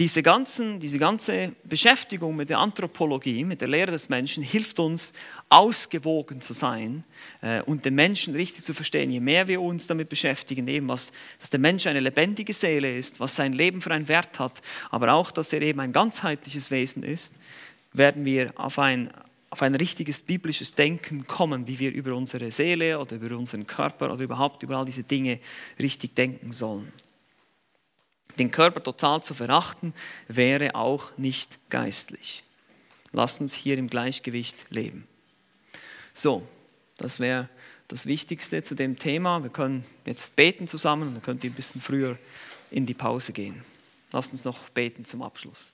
diese, ganzen, diese ganze Beschäftigung mit der Anthropologie, mit der Lehre des Menschen, hilft uns, ausgewogen zu sein äh, und den Menschen richtig zu verstehen. Je mehr wir uns damit beschäftigen, eben was, dass der Mensch eine lebendige Seele ist, was sein Leben für einen Wert hat, aber auch, dass er eben ein ganzheitliches Wesen ist, werden wir auf ein, auf ein richtiges biblisches Denken kommen, wie wir über unsere Seele oder über unseren Körper oder überhaupt über all diese Dinge richtig denken sollen. Den Körper total zu verachten wäre auch nicht geistlich. Lasst uns hier im Gleichgewicht leben. So, das wäre das Wichtigste zu dem Thema. Wir können jetzt beten zusammen und dann könnt ihr ein bisschen früher in die Pause gehen. Lasst uns noch beten zum Abschluss.